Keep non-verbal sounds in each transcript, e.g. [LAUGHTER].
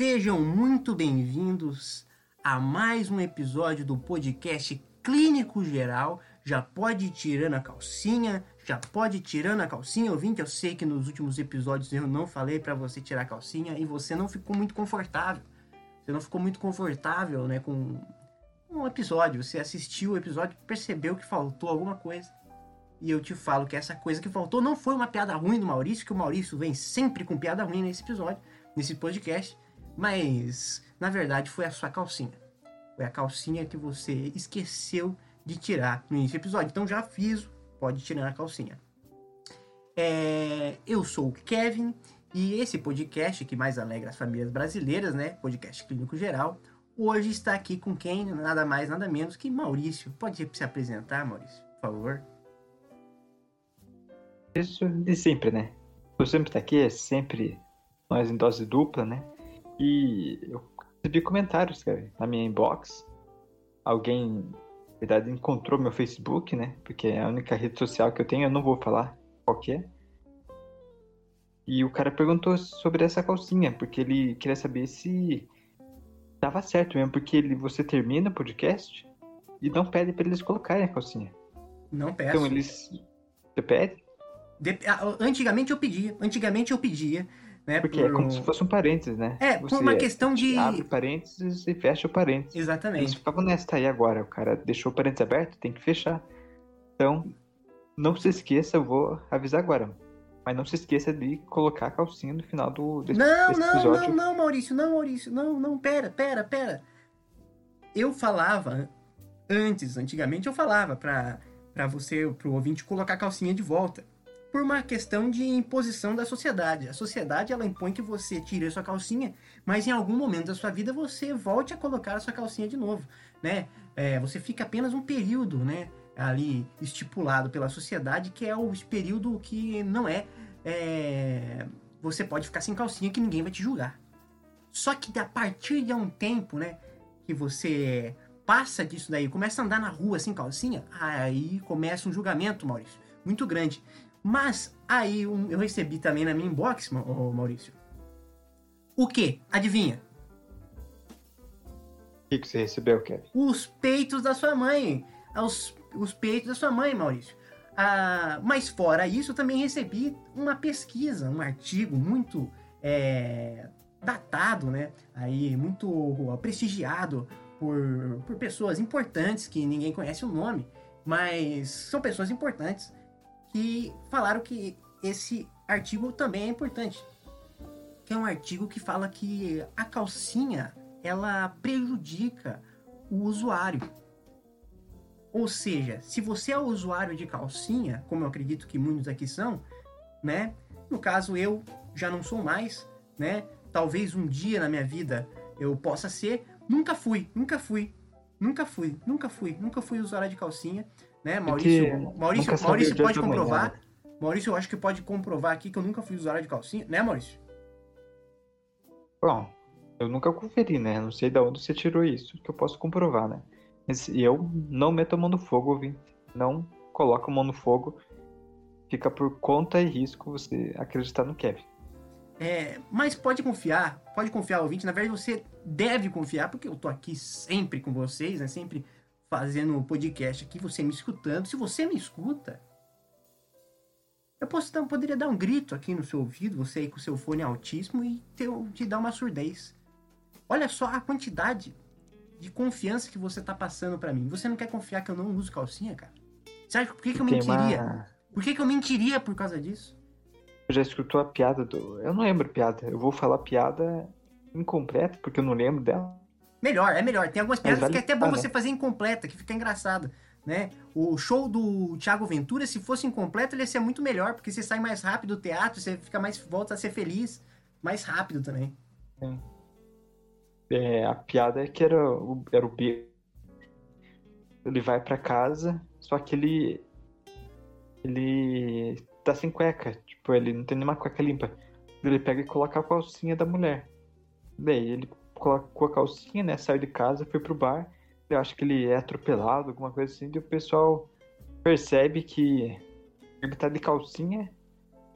Sejam muito bem-vindos a mais um episódio do podcast Clínico Geral. Já pode ir tirando a calcinha, já pode ir tirando a calcinha, ouvinte. Eu sei que nos últimos episódios eu não falei para você tirar a calcinha e você não ficou muito confortável. Você não ficou muito confortável, né, com um episódio. Você assistiu o episódio, percebeu que faltou alguma coisa. E eu te falo que essa coisa que faltou não foi uma piada ruim do Maurício, que o Maurício vem sempre com piada ruim nesse episódio, nesse podcast, mas na verdade foi a sua calcinha. Foi a calcinha que você esqueceu de tirar no início do episódio. Então já aviso, pode tirar a calcinha. É, eu sou o Kevin e esse podcast que mais alegra as famílias brasileiras, né? Podcast Clínico Geral. Hoje está aqui com quem? Nada mais, nada menos que Maurício. Pode se apresentar, Maurício, por favor. Isso de sempre, né? Eu sempre tá aqui, é sempre nós em dose dupla, né? E eu recebi comentários, cara, na minha inbox. Alguém, na verdade, encontrou meu Facebook, né? Porque é a única rede social que eu tenho, eu não vou falar qual que é. E o cara perguntou sobre essa calcinha, porque ele queria saber se dava certo mesmo, porque ele, você termina o podcast e não pede para eles colocarem a calcinha. Não peço. Então eles. Você pede? De- ah, Antigamente eu pedia, antigamente eu pedia, né? Porque é como se fosse um parênteses, né? É, por Você uma questão de. abre parênteses e fecha o parênteses. Eles Exatamente. ficavam nessa aí agora. O cara deixou o parênteses aberto, tem que fechar. Então, não se esqueça, eu vou avisar agora. Mas não se esqueça de colocar a calcinha no final do, desse, Não, desse não, episódio. não, não, Maurício, não, Maurício, não, não, pera, pera, pera. Eu falava antes, antigamente eu falava pra, pra você, pro ouvinte, colocar a calcinha de volta. Por uma questão de imposição da sociedade. A sociedade, ela impõe que você tire a sua calcinha, mas em algum momento da sua vida você volte a colocar a sua calcinha de novo, né? É, você fica apenas um período, né? Ali estipulado pela sociedade, que é o período que não é é, você pode ficar sem calcinha que ninguém vai te julgar. Só que a partir de um tempo, né, que você passa disso daí, começa a andar na rua sem calcinha, aí começa um julgamento, Maurício, muito grande. Mas aí um- eu recebi também na minha inbox, Maurício. O que? Adivinha? O que, que você recebeu, Kevin? os peitos da sua mãe. Os, os peitos da sua mãe, Maurício. Ah, mas fora isso, eu também recebi uma pesquisa, um artigo muito é, datado, né? Aí, muito prestigiado por, por pessoas importantes que ninguém conhece o nome, mas são pessoas importantes que falaram que esse artigo também é importante. Que é um artigo que fala que a calcinha ela prejudica o usuário. Ou seja, se você é usuário de calcinha, como eu acredito que muitos aqui são, né? No caso eu já não sou mais, né? Talvez um dia na minha vida eu possa ser. Nunca fui, nunca fui, nunca fui, nunca fui, nunca fui usuário de calcinha, né? Maurício, Maurício, Maurício o dia pode comprovar. né? Maurício, eu acho que pode comprovar aqui que eu nunca fui usuário de calcinha, né, Maurício? Bom, eu nunca conferi, né? Não sei de onde você tirou isso, que eu posso comprovar, né? Mas eu não meto a mão no fogo, ouvinte. Não coloco a mão no fogo. Fica por conta e risco você acreditar no Kevin. É, mas pode confiar, pode confiar, ouvinte. Na verdade, você deve confiar, porque eu tô aqui sempre com vocês, né? Sempre fazendo o podcast aqui, você me escutando. Se você me escuta, eu posso dar, poderia dar um grito aqui no seu ouvido, você aí com seu fone altíssimo e ter, te dar uma surdez. Olha só a quantidade de confiança que você tá passando pra mim. Você não quer confiar que eu não uso calcinha, cara? Você acha por que, que eu mentiria? Por que, que eu mentiria por causa disso? Já escutou a piada do. Eu não lembro piada. Eu vou falar piada incompleta, porque eu não lembro dela. Melhor, é melhor. Tem algumas piadas vale que é até bom falar. você fazer incompleta, que fica engraçado, né? O show do Thiago Ventura, se fosse incompleto, ele ia ser muito melhor, porque você sai mais rápido do teatro, você fica mais volta a ser feliz, mais rápido também. É, a piada é que era o, era o B. Ele vai pra casa, só que ele. Ele tá sem cueca. Tipo, ele não tem nenhuma cueca limpa. Ele pega e coloca a calcinha da mulher. Daí ele colocou a calcinha, né? Saiu de casa, foi pro bar. Eu acho que ele é atropelado, alguma coisa assim. E o pessoal percebe que ele tá de calcinha.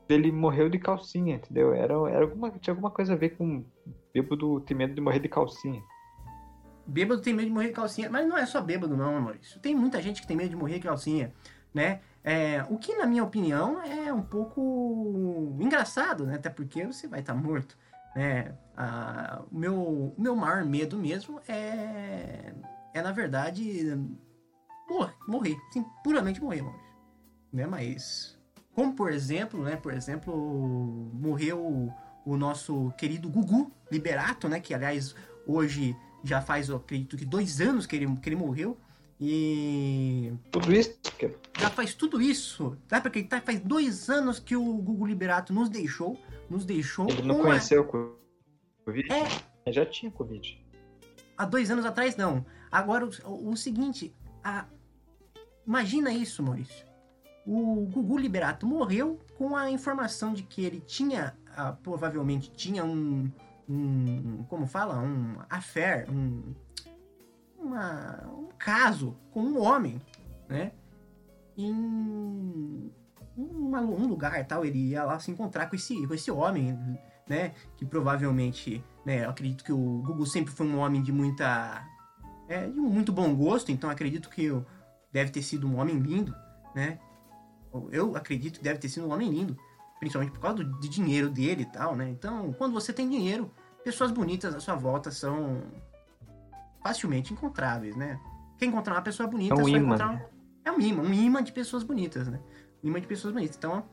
Ele morreu de calcinha, entendeu? Era, era alguma, tinha alguma coisa a ver com bêbado tem medo de morrer de calcinha. Bêbado tem medo de morrer de calcinha, mas não é só bêbado não, Maurício. Tem muita gente que tem medo de morrer de calcinha, né? É, o que, na minha opinião, é um pouco engraçado, né? Até porque você vai estar morto, né? Ah, o, meu, meu maior medo mesmo é, é na verdade, morrer, morrer. Sim, puramente morrer, Maurício. Né? Mas, como por exemplo, né? Por exemplo, morreu o nosso querido Gugu Liberato, né? Que, aliás, hoje já faz, eu acredito que dois anos que ele, que ele morreu. E. Tudo isso? Já faz tudo isso. Dá pra acreditar? Faz dois anos que o Gugu Liberato nos deixou. Nos deixou. Ele não conheceu o Covid? É. Já tinha Covid. Há dois anos atrás, não. Agora, o, o seguinte. A... Imagina isso, Maurício. O Gugu Liberato morreu com a informação de que ele tinha. Ah, provavelmente tinha um, um. Como fala? Um affair. Um, uma, um caso com um homem, né? Em uma, um lugar tal, ele ia lá se encontrar com esse, com esse homem, né? Que provavelmente, né? Eu acredito que o Google sempre foi um homem de muita. É, de muito bom gosto, então acredito que deve ter sido um homem lindo, né? Eu acredito que deve ter sido um homem lindo, principalmente por causa do, do dinheiro dele e tal, né? Então, quando você tem dinheiro, pessoas bonitas à sua volta são facilmente encontráveis, né? Quer encontrar uma pessoa bonita, é um só imã. encontrar um... É um imã, um imã de pessoas bonitas, né? Um imã de pessoas bonitas. Então,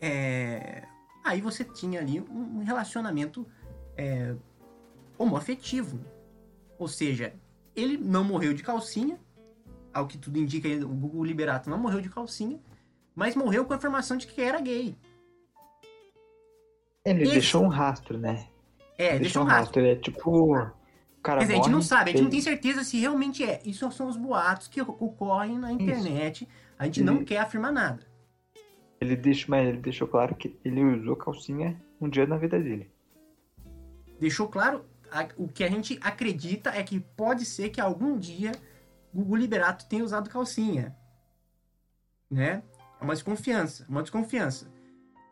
é... aí você tinha ali um relacionamento é... homoafetivo. Ou seja, ele não morreu de calcinha, ao que tudo indica, o Google Liberato não morreu de calcinha, mas morreu com a informação de que era gay. Ele Esse- deixou um rastro, né? É, deixou um rastro. Ele é tipo. O cara Quer dizer, a gente não sabe, a gente não tem certeza se realmente é. Isso são os boatos que ocorrem na internet. A gente não quer afirmar nada. Ele deixou, mas ele deixou claro que ele usou calcinha um dia na vida dele. Deixou claro, o que a gente acredita é que pode ser que algum dia Gugu Liberato tenha usado calcinha. Né? É uma desconfiança, uma desconfiança.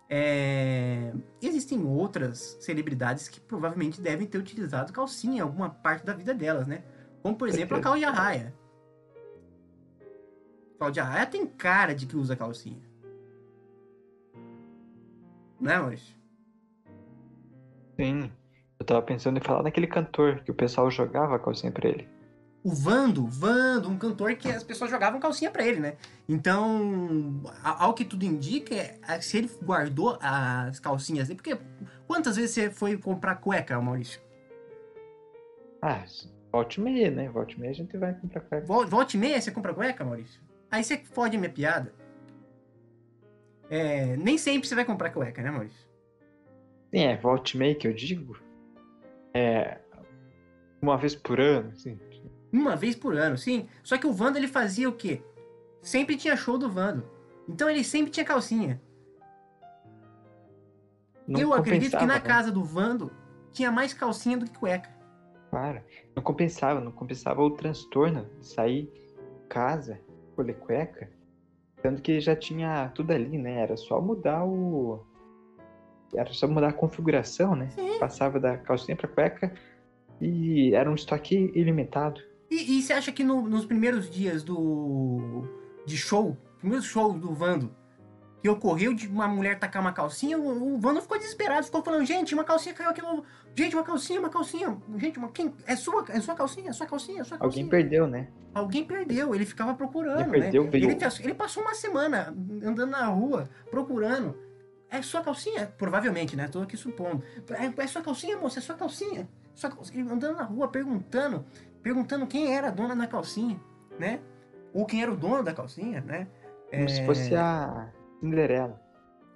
É, Existem outras celebridades que provavelmente devem ter utilizado calcinha em alguma parte da vida delas, né? Como, por exemplo, a. Cláudia Raia. Cláudia Raia tem cara de que usa calcinha. Né, Maurício? Sim. Eu tava pensando em falar naquele cantor que o pessoal jogava calcinha pra ele. o Vando, Vando, um cantor que as pessoas jogavam calcinha pra ele, né? Então, ao que tudo indica, é, se ele guardou as calcinhas dele, porque quantas vezes você foi comprar cueca, Maurício? Ah, volte e meia, né? Volte meia a gente vai comprar cueca. Vol- Volte meia você compra cueca, Maurício? Aí você fode a minha piada. É, nem sempre você vai comprar cueca, né, Maurício? Sim, é volte meia que eu digo. É. Uma vez por ano, assim. Uma vez por ano, sim. Só que o Vando, ele fazia o quê? Sempre tinha show do Vando. Então ele sempre tinha calcinha. Não Eu acredito que na né? casa do Vando tinha mais calcinha do que cueca. Claro. Não compensava, não compensava o transtorno de sair de casa, escolher cueca. Tanto que já tinha tudo ali, né? Era só mudar o. Era só mudar a configuração, né? Sim. Passava da calcinha pra cueca e era um estoque ilimitado. E, e você acha que no- nos primeiros dias do de show, primeiros shows do Vando, que ocorreu de uma mulher tacar uma calcinha, o, o Vando ficou desesperado, ficou falando, gente, uma calcinha caiu aqui no... Gente, uma calcinha, uma calcinha. Gente, uma... Quem... É sua, é sua calcinha, é sua calcinha, é sua calcinha. Alguém perdeu, né? Alguém perdeu, ele ficava procurando, Alguém perdeu, né? veio- Ele, ele passou uma semana andando na rua, procurando. É sua calcinha? Provavelmente, né? Tô aqui supondo. É, é sua calcinha, moça? É sua calcinha? Sua calcinha? Ele andando na rua, perguntando, perguntando quem era a dona da calcinha, né? Ou quem era o dono da calcinha, né? Como se fosse a Cinderela.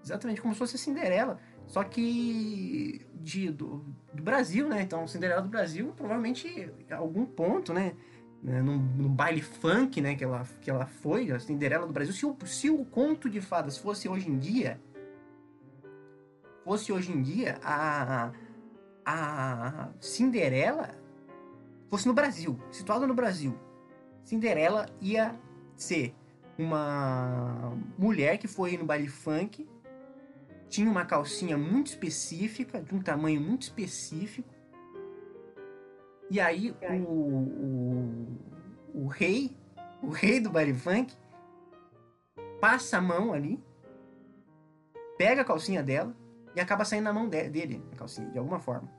Exatamente, como se fosse a Cinderela. Só que de, do, do Brasil, né? Então, Cinderela do Brasil, provavelmente algum ponto, né? né, Num, num baile funk, né? Que ela, que ela foi, a Cinderela do Brasil. Se o, se o conto de fadas fosse hoje em dia, fosse hoje em dia, a, a Cinderela fosse no Brasil, situada no Brasil, Cinderela ia ser uma mulher que foi no baile funk, tinha uma calcinha muito específica, de um tamanho muito específico, E aí o, o, o rei, o rei do baile funk, passa a mão ali, pega a calcinha dela e acaba saindo na mão de- dele, a calcinha, de alguma forma.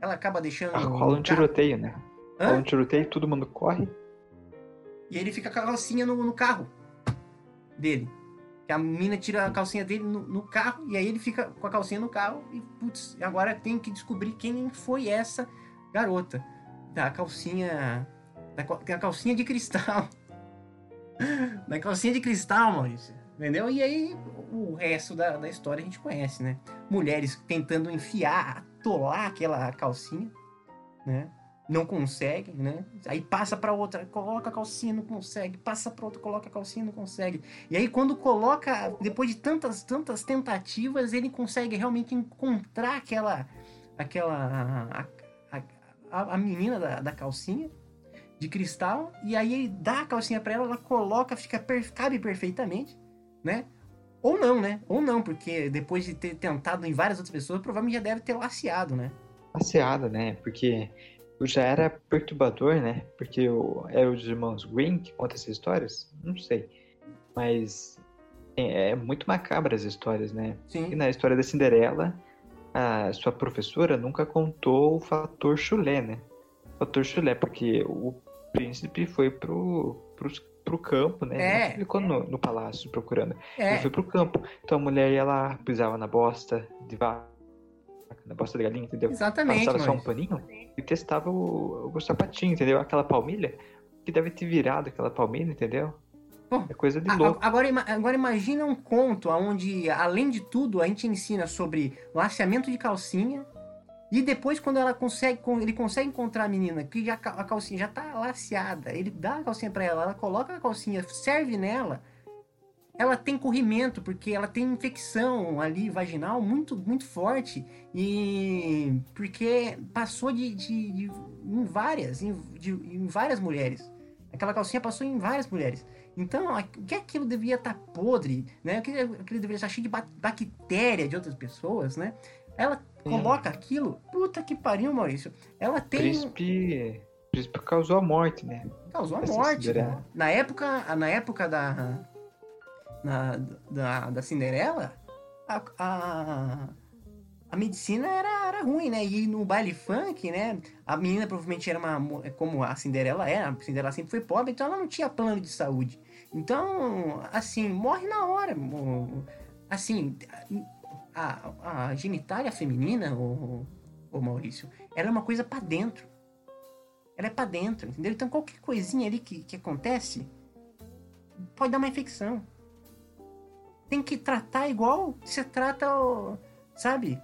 Ela acaba deixando. Ah, no rola um tiroteio, né? Hã? Rola um tiroteio, todo mundo corre. E ele fica com a calcinha no, no carro dele. Que a mina tira a calcinha dele no, no carro e aí ele fica com a calcinha no carro e, putz, agora tem que descobrir quem foi essa garota. Da calcinha. Da, da calcinha de cristal. [LAUGHS] da calcinha de cristal, Maurício. Entendeu? E aí o resto da, da história a gente conhece, né? Mulheres tentando enfiar, atolar aquela calcinha, né? Não consegue, né? Aí passa para outra, coloca a calcinha, não consegue, passa para outra, coloca a calcinha, não consegue. E aí quando coloca, depois de tantas tantas tentativas, ele consegue realmente encontrar aquela aquela a, a, a menina da, da calcinha de cristal e aí ele dá a calcinha para ela, ela coloca, fica cabe perfeitamente, né? Ou não, né? Ou não, porque depois de ter tentado em várias outras pessoas, provavelmente já deve ter laceado, né? Passeada, né? Porque já era perturbador, né? Porque o, era os irmãos Green que contam essas histórias? Não sei. Mas é, é muito macabra as histórias, né? E Sim. na história da Cinderela, a sua professora nunca contou o fator chulé, né? O fator chulé, porque o príncipe foi pro, pro, pro campo, né? É. Ele ficou no, no palácio procurando. Ele É, foi pro campo. Então a mulher ia lá, pisava na bosta de vaca, na bosta de galinha, entendeu? exatamente, Passava só um paninho e testava o, o sapatinho, entendeu? Aquela palmilha que deve ter virado aquela palmilha, entendeu? Pô, É coisa de louco. Agora, agora imagina um conto onde, além de tudo, a gente ensina sobre laceamento de calcinha. E depois, quando ela consegue, ele consegue encontrar a menina que já, a calcinha já tá laceada, ele dá a calcinha pra ela, ela coloca a calcinha, serve nela. Ela tem corrimento, porque ela tem infecção ali vaginal muito, muito forte. E porque passou de, de- de- em várias, em, de- em várias mulheres. Aquela calcinha passou em várias mulheres. Então, o que aquilo devia estar podre, né? O que aquilo deveria estar cheio de ba- bactéria de outras pessoas, né? Ela coloca aquilo, puta que pariu, Maurício. Ela tem Príncipe, príncipe causou a morte, né? causou a morte. Né? Na época, na época da na, da, da Cinderela, a, a, a medicina era, era ruim, né? E no baile funk, né? A menina provavelmente era uma. mo- Como a Cinderela era, a Cinderela sempre foi pobre, então ela não tinha plano de saúde. Então, assim, morre na hora. Assim, a, a genitália feminina, o, o Maurício, ela é uma coisa pra dentro. Ela é pra dentro, entendeu? Então qualquer coisinha ali que, que acontece pode dar uma infecção. Tem que tratar igual você trata, o, sabe?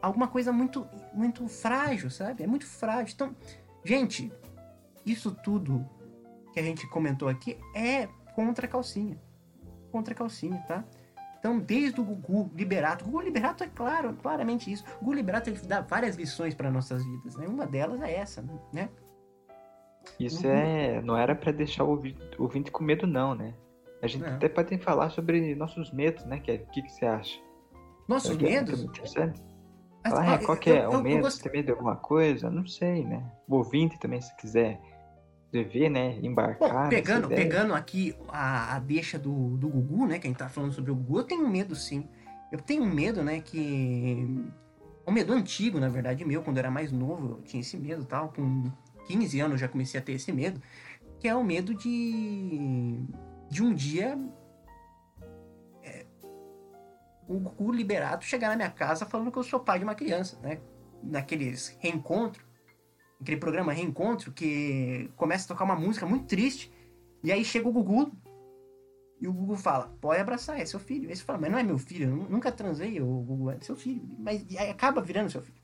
Alguma coisa muito, muito frágil, sabe? É muito frágil. Então, gente, isso tudo que a gente comentou aqui é contra a calcinha. Contra a calcinha, tá? Então, desde o Gugu Liberato, Gugu Liberato é claro, claramente isso. O Gugu Liberato ele dá várias lições para nossas vidas, né? Uma delas é essa, né? Isso Uhum. é, não era pra deixar o ouvinte, o ouvinte com medo, não, né? A gente Não. até pode falar sobre nossos medos, né? Kevin? O que, que você acha? Nossos que é medos. muito interessante? Mas, Falar, é, qual que é eu- o medo? gost- Você tem medo de alguma coisa? Não sei, né? O ouvinte também, se quiser dever, né? Embarcar. Bom, pegando, pegando aqui a, a deixa do, do Gugu, né? Que a gente tá falando sobre o Gugu, eu tenho medo sim. Eu tenho um medo, né? Que. Um medo antigo, na verdade, meu, quando eu era mais novo, eu tinha esse medo e tal. Com 15 anos eu já comecei a ter esse medo. Que é o medo de. De um dia. é, o Gugu liberado chegar na minha casa falando que eu sou pai de uma criança, né? Naqueles reencontros aquele programa Reencontro, que começa a tocar uma música muito triste, e aí chega o Gugu, e o Gugu fala, pode abraçar, é seu filho. Aí você fala, mas não é meu filho, eu nu- nunca transei, o Gugu é seu filho. Mas acaba virando seu filho.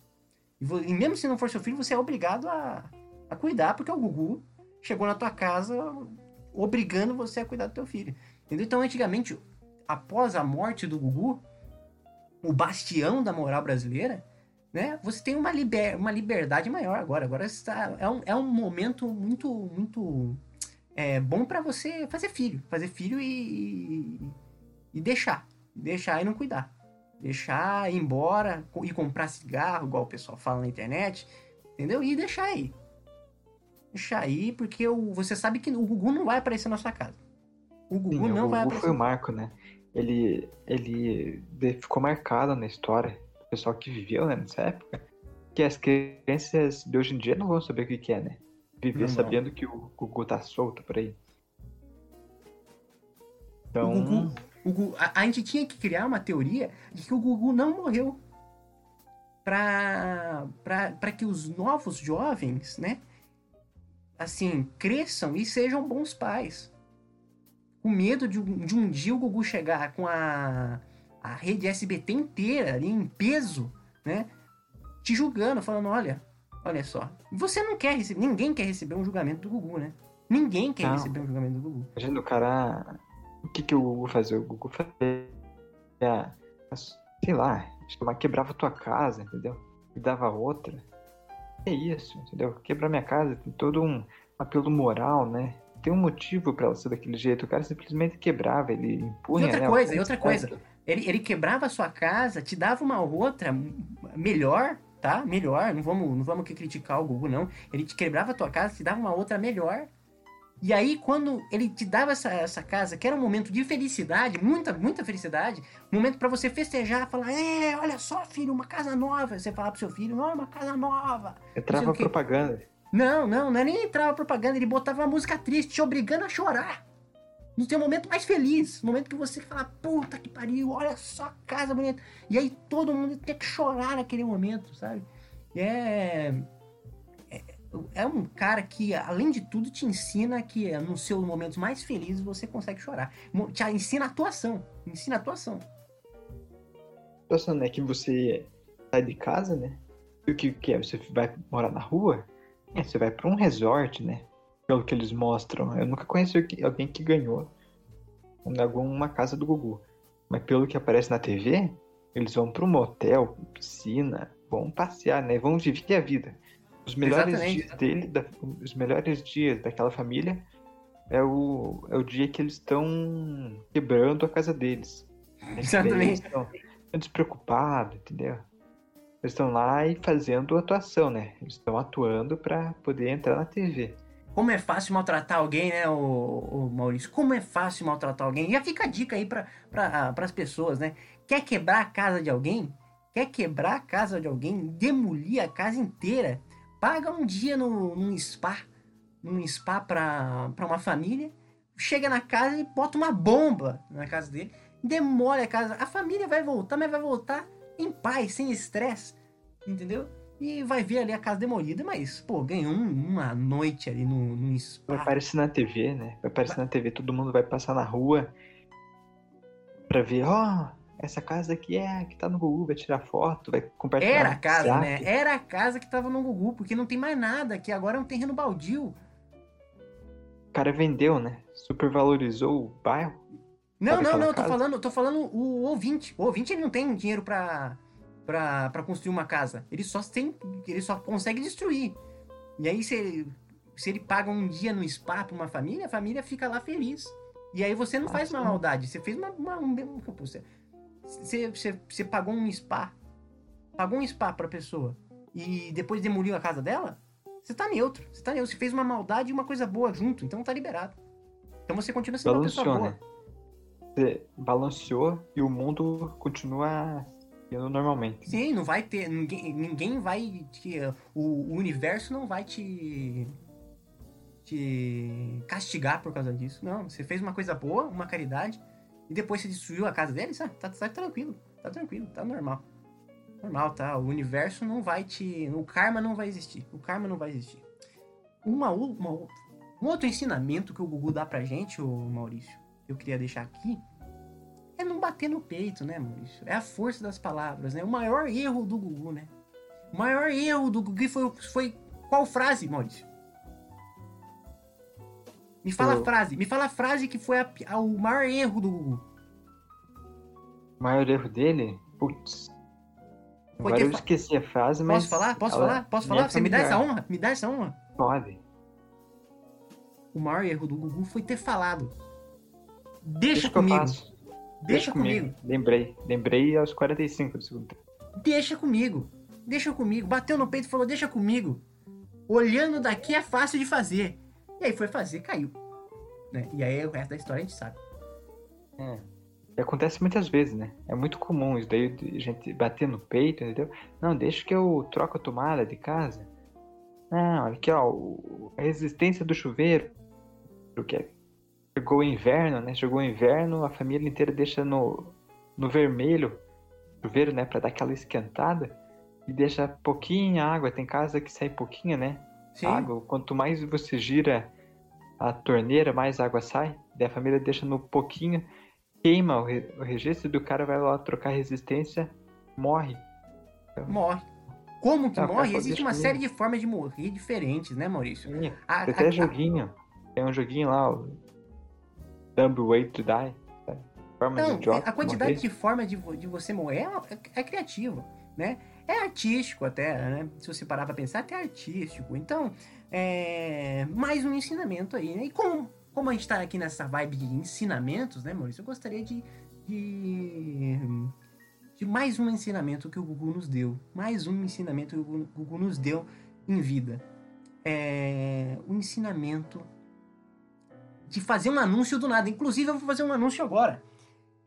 E, e mesmo se não for seu filho, você é obrigado a, a cuidar, porque o Gugu chegou na tua casa obrigando você a cuidar do teu filho. Entendeu? Então, antigamente, após a morte do Gugu, o bastião da moral brasileira, né? Você tem uma, liber, uma liberdade maior agora. Agora está, é, um, é um momento muito, muito é, bom para você fazer filho. Fazer filho e, e deixar. Deixar e não cuidar. Deixar ir embora e comprar cigarro, igual o pessoal fala na internet. Entendeu? E deixar aí. Deixar aí, porque o, você sabe que o Gugu não vai aparecer na sua casa. O Gugu Sim, não o vai Gugu aparecer. foi o marco, né? Ele, ele ficou marcado na história do pessoal que viveu né, nessa época, que as crianças de hoje em dia não vão saber o que, que é, né? Viver Não sabendo que o Gugu tá solto por aí. Então, O Gugu, o Gugu- a, a gente tinha que criar uma teoria de que o Gugu não morreu. Pra, pra, pra que os novos jovens, né? Assim, cresçam e sejam bons pais. Com medo de, um- de um dia o Gugu chegar com a, a rede SBT inteira ali em peso, né? Te julgando, falando: olha, olha só. Você não quer receber, ninguém quer receber um julgamento do Gugu, né? Ninguém quer Não. receber um julgamento do Gugu. imagina o cara. O que, que o Gugu fazia? O Gugu fazia. Sei lá, acho que uma quebrava tua casa, entendeu? E dava outra. É isso, entendeu? Quebrar minha casa tem todo um apelo moral, né? Tem um motivo pra ela ser daquele jeito. O cara simplesmente quebrava, ele E impunha. outra né, coisa, e outra coisa. Ele, ele quebrava a sua casa, te dava uma outra melhor, tá? Melhor. Não vamos, não vamos aqui criticar o Google, não. Ele te quebrava a tua casa, te dava uma outra melhor. E aí, quando ele te dava essa, essa casa, que era um momento de felicidade, muita, muita felicidade, momento pra você festejar, falar, é, olha só, filho, uma casa nova. Você falar pro seu filho, não, uma casa nova. Entrava propaganda. Não, não, não é nem entrava propaganda, ele botava uma música triste, te obrigando a chorar. No teu momento mais feliz, no momento que você fala, puta que pariu, olha só a casa bonita. E aí todo mundo tem que chorar naquele momento, sabe? E é. É, é um cara que, além de tudo, te ensina que é, nos seus momentos mais felizes você consegue chorar. Te ensina atuação. Ensina atuação. situação, né? Que você sai de casa, né? E o que, que é? Você vai morar na rua? É, você vai pra um resort, né? Pelo que eles mostram. Eu nunca conheci alguém- que ganhou em alguma casa do Gugu. Mas pelo que aparece na TV, eles vão pra um motel, piscina, vão passear, né? Vão viver a vida. Os melhores Exatamente, dias dele, da- os melhores dias daquela família é o, é o dia que eles estão quebrando a casa deles. Né? Exatamente. Eles estão despreocupados, entendeu? Eles estão lá e fazendo atuação, né? Eles estão atuando pra poder entrar na TV. Como é fácil maltratar alguém, né, o, o Maurício? Como é fácil maltratar alguém? Já fica a dica aí para pra, as pessoas, né? Quer quebrar a casa de alguém? Quer quebrar a casa de alguém? Demolir a casa inteira? Paga um dia no, num spa, num spa pra, pra uma família, chega na casa e bota uma bomba na casa dele, demole a casa. A família vai voltar, mas vai voltar em paz, sem estresse, entendeu? E vai ver ali a casa demolida, mas, pô, ganhou um- uma noite ali no, Vai spa. aparecer na TV, né? Vai aparecer na TV, todo mundo vai passar na rua pra ver, ó, essa casa aqui é a que tá no Google, vai tirar foto, vai compartilhar. Era a casa, né? Era a casa que tava no Gugu, porque não tem mais nada, que agora é um terreno baldio. O cara vendeu, né? Supervalorizou o bairro. Não, não, não, eu tô falando, tô falando o ouvinte. O ouvinte ele não tem dinheiro pra, pra, pra construir uma casa. Ele só tem. Ele só consegue destruir. E aí, se ele, se ele paga um dia no spa pra uma família, a família fica lá feliz. E aí você não Ah, faz uma maldade. Você fez uma. uma um, você, você, você, pagou um spa. Pagou um spa pra pessoa. E depois demoliu a casa dela. Você tá neutro. Você tá neutro. Você fez uma maldade e uma coisa boa junto. Então tá liberado. Então você continua sendo uma pessoa Balanceou, boa. né? Você balanceou e o mundo continua indo normalmente. Sim, não vai ter. Ninguém, ninguém vai. Te, o, o universo não vai te. te castigar por causa disso. Não, você fez uma coisa boa, uma caridade, e depois você destruiu a casa deles, ah, tá, tá tranquilo, tá tranquilo, tá normal. Normal, tá? O universo não vai te. O karma não vai existir. O karma não vai existir. Uma, uma, um outro ensinamento que o Gugu dá pra gente, o Maurício, que eu queria deixar aqui, é não bater no peito, né, Maurício? É a força das palavras, né? O maior erro do Gugu, né? O maior erro do Gugu foi, foi qual frase, Maurício? Me fala a frase, me fala a frase que foi a a- o maior erro do Gugu. O maior erro dele? Putz. Foi Agora eu fa- esqueci a frase, mas. Posso falar? Posso ela falar? Posso me falar? é Você me dá essa honra? Me dá essa honra? Pode. O maior erro do Gugu foi ter falado. Deixa, Deixa comigo. faço. Deixa comigo. Lembrei. Lembrei aos 45 do segundo tempo. Deixa comigo. deixa comigo. Bateu no peito e falou, deixa comigo. Olhando daqui é fácil de fazer. E aí foi fazer, caiu. Né? E aí o resto da história a gente sabe. É. E acontece muitas vezes, né? É muito comum isso daí, de gente bater no peito, entendeu? Não, deixa que eu troco a tomada de casa. Não, aqui ó, a resistência do chuveiro. Porque chegou o inverno, né? Chegou o inverno, a família inteira deixa no, no vermelho chuveiro, né? Pra dar aquela esquentada. E deixa pouquinha água. Tem casa que sai pouquinha, né? Sim. Água. Quanto mais você gira a torneira, mais água sai. Daí a família deixa no pouquinho, queima o, re- o registro do cara vai lá trocar resistência, morre. Morre. Como que o cara morre? Existe uma série de formas de morrer diferentes, né, Maurício? Sim, A, até a- joguinho. Tem um joguinho lá, o Dumb Way to Die. Forma Não, a de quantidade morrer. de forma de, de você morrer é, é, é criativa, né? É artístico até, né? Se você parar pra pensar, até artístico. Então, é mais um ensinamento aí, né? E como, como a gente tá aqui nessa vibe de ensinamentos, né, Maurício? Eu gostaria de, de, de mais um ensinamento que o Gugu nos deu. Mais um ensinamento que o Gugu nos deu em vida. É o ensinamento de fazer um anúncio do nada. Inclusive, eu vou fazer um anúncio agora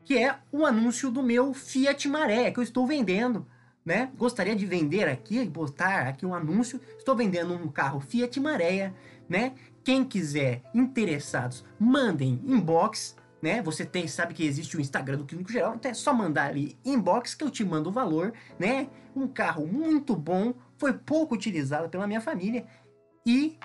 que é o anúncio do meu Fiat Maré, que eu estou vendendo, né? Gostaria de vender aqui, botar aqui um anúncio. Estou vendendo um carro Fiat Maré, né? Quem quiser, interessados, mandem inbox, né? Você tem, sabe que existe o Instagram do Clínico Geral, então é só mandar ali inbox que eu te mando o valor, né? Um carro muito bom, foi pouco utilizado pela minha família e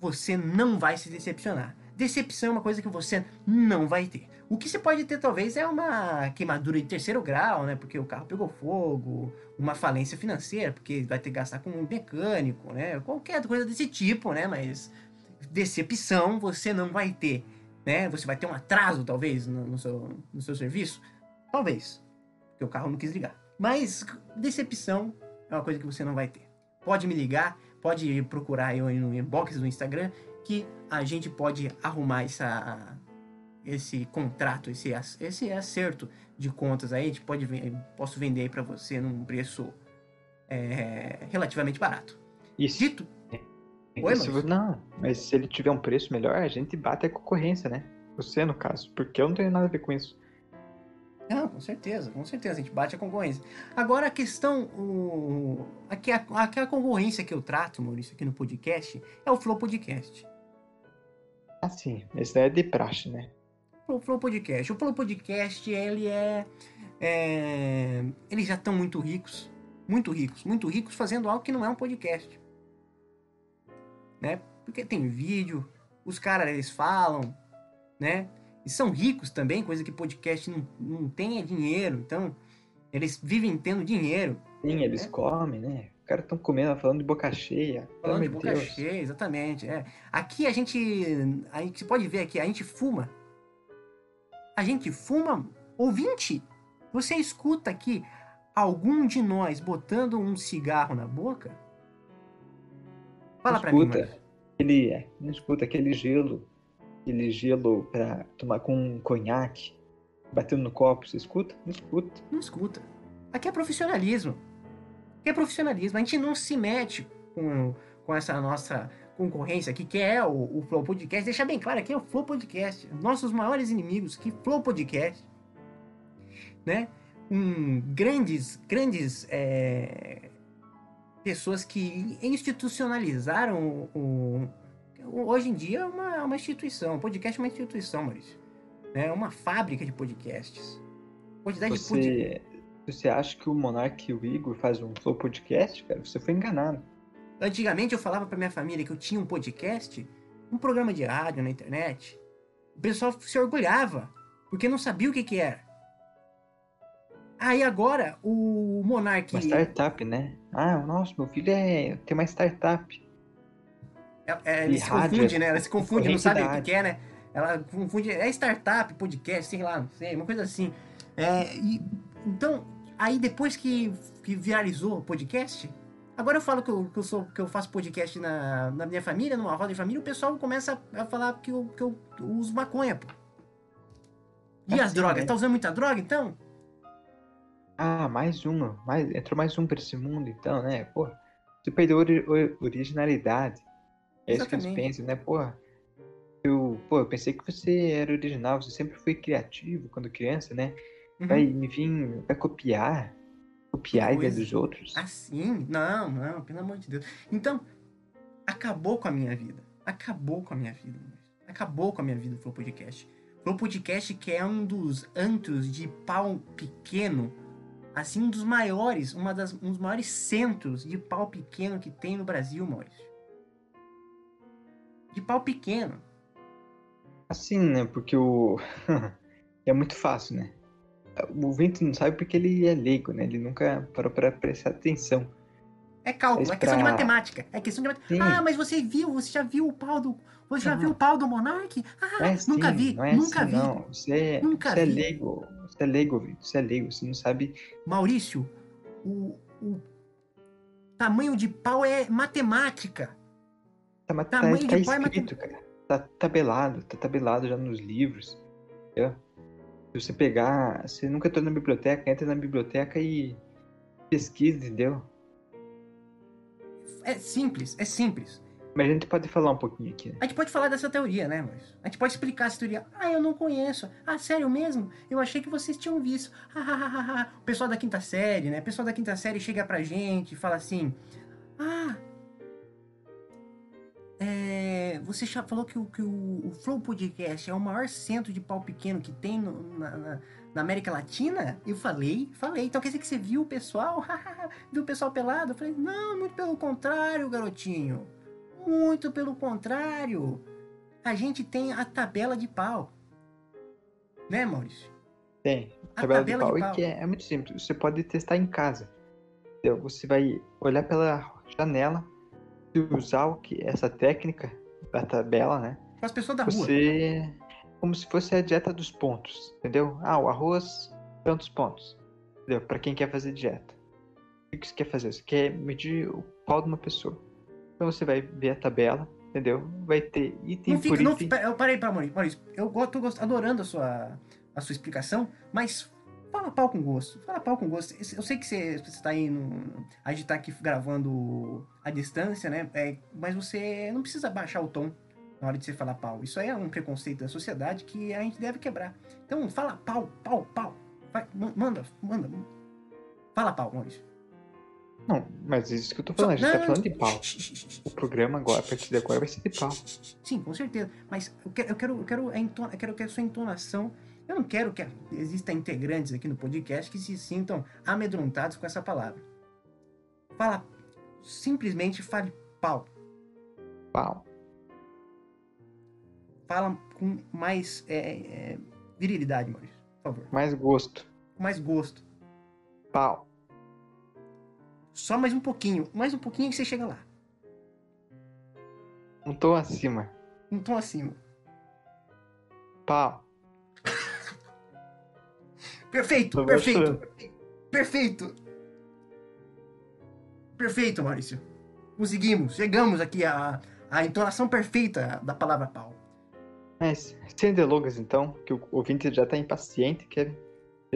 você não vai se decepcionar. Decepção é uma coisa que você não vai ter. O que você pode ter, talvez, é uma queimadura de terceiro grau, né? Porque o carro pegou fogo, uma falência financeira, porque vai ter que gastar com um mecânico, né? Qualquer coisa desse tipo, né? Mas decepção você não vai ter, né? Você vai ter um atraso, talvez, no, no seu, no seu serviço? Talvez, porque o carro não quis ligar. Mas decepção é uma coisa que você não vai ter. Pode me ligar, pode procurar eu no inbox do Instagram, que a gente pode arrumar essa, esse contrato, esse, esse acerto de contas aí, a gente pode, posso vender pra você num preço é, relativamente barato. Isso. Dito, E Oi, se Não, mas se ele tiver um preço melhor, a gente bate a concorrência, né? Você, no caso, porque eu não tenho nada a ver com isso. Não, com certeza, com certeza, a gente bate a concorrência. Agora a questão, o... aqui, a, aqui a concorrência que eu trato, Maurício, aqui no podcast, é o Flow Podcast. Ah, sim. Esse daí é de praxe, né? O Flow Podcast. O Flow Podcast, ele é. é, eles já estão muito ricos. Muito ricos. Muito ricos fazendo algo que não é um podcast. Né? Porque tem vídeo, os caras eles falam, né? E são ricos também, coisa que podcast não, não tem é dinheiro. Então, eles vivem tendo dinheiro. Sim, eles É. comem, né? Os caras estão comendo, falando de boca cheia. Falando de boca Deus. cheia, exatamente. É. Aqui a gente. A gente você pode ver aqui, a gente fuma. A gente fuma ouvinte. Você escuta aqui algum de nós botando um cigarro na boca? Fala pra mim, escuta. Ele é, não escuta aquele gelo. Aquele gelo pra tomar com um conhaque. Batendo no copo, você escuta? Não escuta. Não escuta. Aqui é profissionalismo. Aqui é profissionalismo. A gente não se mete com, com essa nossa concorrência aqui, que é o, o Flow Podcast. Deixa bem claro, aqui é o Flow Podcast. Nossos maiores inimigos aqui, Flow Podcast. Né? Um, grandes, grandes é, pessoas que institucionalizaram o, o- Hoje em dia é uma, uma instituição. O podcast é uma instituição, Maurício. É uma fábrica de podcasts. Quantidade de. Você, você acha que o Monark e o Igor fazem um Flow Podcast, cara? Você foi enganado. Antigamente eu falava pra minha família que eu tinha um podcast, um programa de rádio na internet. O pessoal se orgulhava, porque não sabia o que que era. Aí agora o Monark. Uma startup, né? Ah, nossa, meu filho é... tem uma startup. É, é, ele se rádio confunde, é né? Ela se confunde, não sabe o que, que é, né? Ela confunde. É startup, podcast, sei lá, não sei, uma coisa assim. É, e- então, aí depois que, que viralizou o podcast, agora eu falo que eu, que eu, sou, que eu faço podcast na, na minha família, numa roda de família, o pessoal começa a falar que eu, que eu uso maconha, pô. E Ah, as sim, drogas? né? Tá usando muita droga, então? ah, mais uma, mais, entrou mais um pra esse mundo, então, né? Pô, você perdeu ori- ori- originalidade. É isso que eles pensam, né? Porra, eu, pô, eu pensei que você era original, você sempre foi criativo quando criança, né? Uhum. Vai me vir, vai copiar, copiar a ideia dos outros. Assim? Não, não, pelo amor de Deus. Então, acabou com a minha vida. Acabou com a minha vida. Maurício. Acabou com a minha vida o Flow Podcast. Flow Podcast que é um dos antros de pau pequeno, assim, um dos maiores, uma das, um dos maiores centros de pau pequeno que tem no Brasil, Maurício. De pau pequeno. Assim, né? Porque o. [LAUGHS] é muito fácil, né? O ouvinte não sabe porque ele é leigo, né? Ele nunca parou pra prestar atenção. É cálculo, Mas é questão de pra- matemática. É questão de matemática. Sim. Ah, mas você viu, você já viu o pau do. Você já Não. viu o pau do Monark? Ah, é nunca assim, vi, não é nunca assim, vi. Não, você, é- Nunca você é vi. leigo. Você é leigo, ouvinte. Você é leigo. Você não sabe. Maurício, o, o tamanho de pau é matemática. Tá, mas Tamanho tá, de tá pau é escrito, cara. Tá tabelado. Tá tabelado já nos livros. Entendeu? Se você pegar. Você nunca entrou na biblioteca, entra na biblioteca e pesquisa, entendeu? É simples, é simples. Mas a gente pode falar um pouquinho aqui? A gente pode falar dessa teoria, né, Maurício? A gente pode explicar essa teoria. Ah, eu não conheço. Ah, sério mesmo? Eu achei que vocês tinham visto. o pessoal da quinta série, né? O pessoal da quinta série chega pra gente e fala assim: Ah, é, você já falou que, o, que o, o Flow Podcast é o maior centro de pau pequeno que tem no- na, na- na América Latina? Eu falei, falei. Então quer dizer que você viu o pessoal? [LAUGHS] viu o pessoal pelado? Eu falei: Não, muito pelo contrário, garotinho. Muito pelo contrário. A gente tem a tabela de pau. Né, Maurício? Tem. A tabela, de tabela pau, de e pau. que é, é muito simples. Você pode testar em casa. Você vai olhar pela janela e usar o que essa técnica da tabela, né? Com as pessoas da rua. Você como se fosse a dieta dos pontos, entendeu? Ah, o arroz tantos pontos, entendeu? Para quem quer fazer dieta. O que você quer fazer? Você quer medir o pau de uma pessoa. Então você vai ver a tabela, entendeu? Vai ter item Não por fica, não, item. eu parei para Maurício. Maurício, eu tô adorando a sua, a sua explicação, mas fala pau com gosto. Fala pau com gosto. Eu sei que você, você tá aí no. A gente tá aqui gravando à distância, né? É, mas você não precisa baixar o tom na hora de você falar pau. Isso aí é um preconceito da sociedade que a gente deve quebrar. Então fala pau, pau, pau. Vai, ma- manda, manda. Fala pau, Maurício. Não, mas isso que eu tô falando, a gente Não, tá falando de pau. O programa agora, a partir de agora, vai ser de pau. Sim, com certeza. Mas eu quero, eu quero, eu quero, a entona- eu quero que a sua entonação. Eu não quero que exista integrantes aqui no podcast que se sintam amedrontados com essa palavra. Fala, simplesmente fale pau. Pau. Fala com mais é, é, virilidade, Maurício. Por favor. Mais gosto. Mais gosto. Pau. Só mais um pouquinho. Mais um pouquinho que você chega lá. Um tom acima. Um tom acima. Pau. [LAUGHS] Perfeito, Tô perfeito. gostando. Perfeito. Perfeito, Maurício. Conseguimos. Chegamos aqui à, à entonação perfeita da palavra pau. Mas, sem delongas então, que o ouvinte já tá impaciente, que a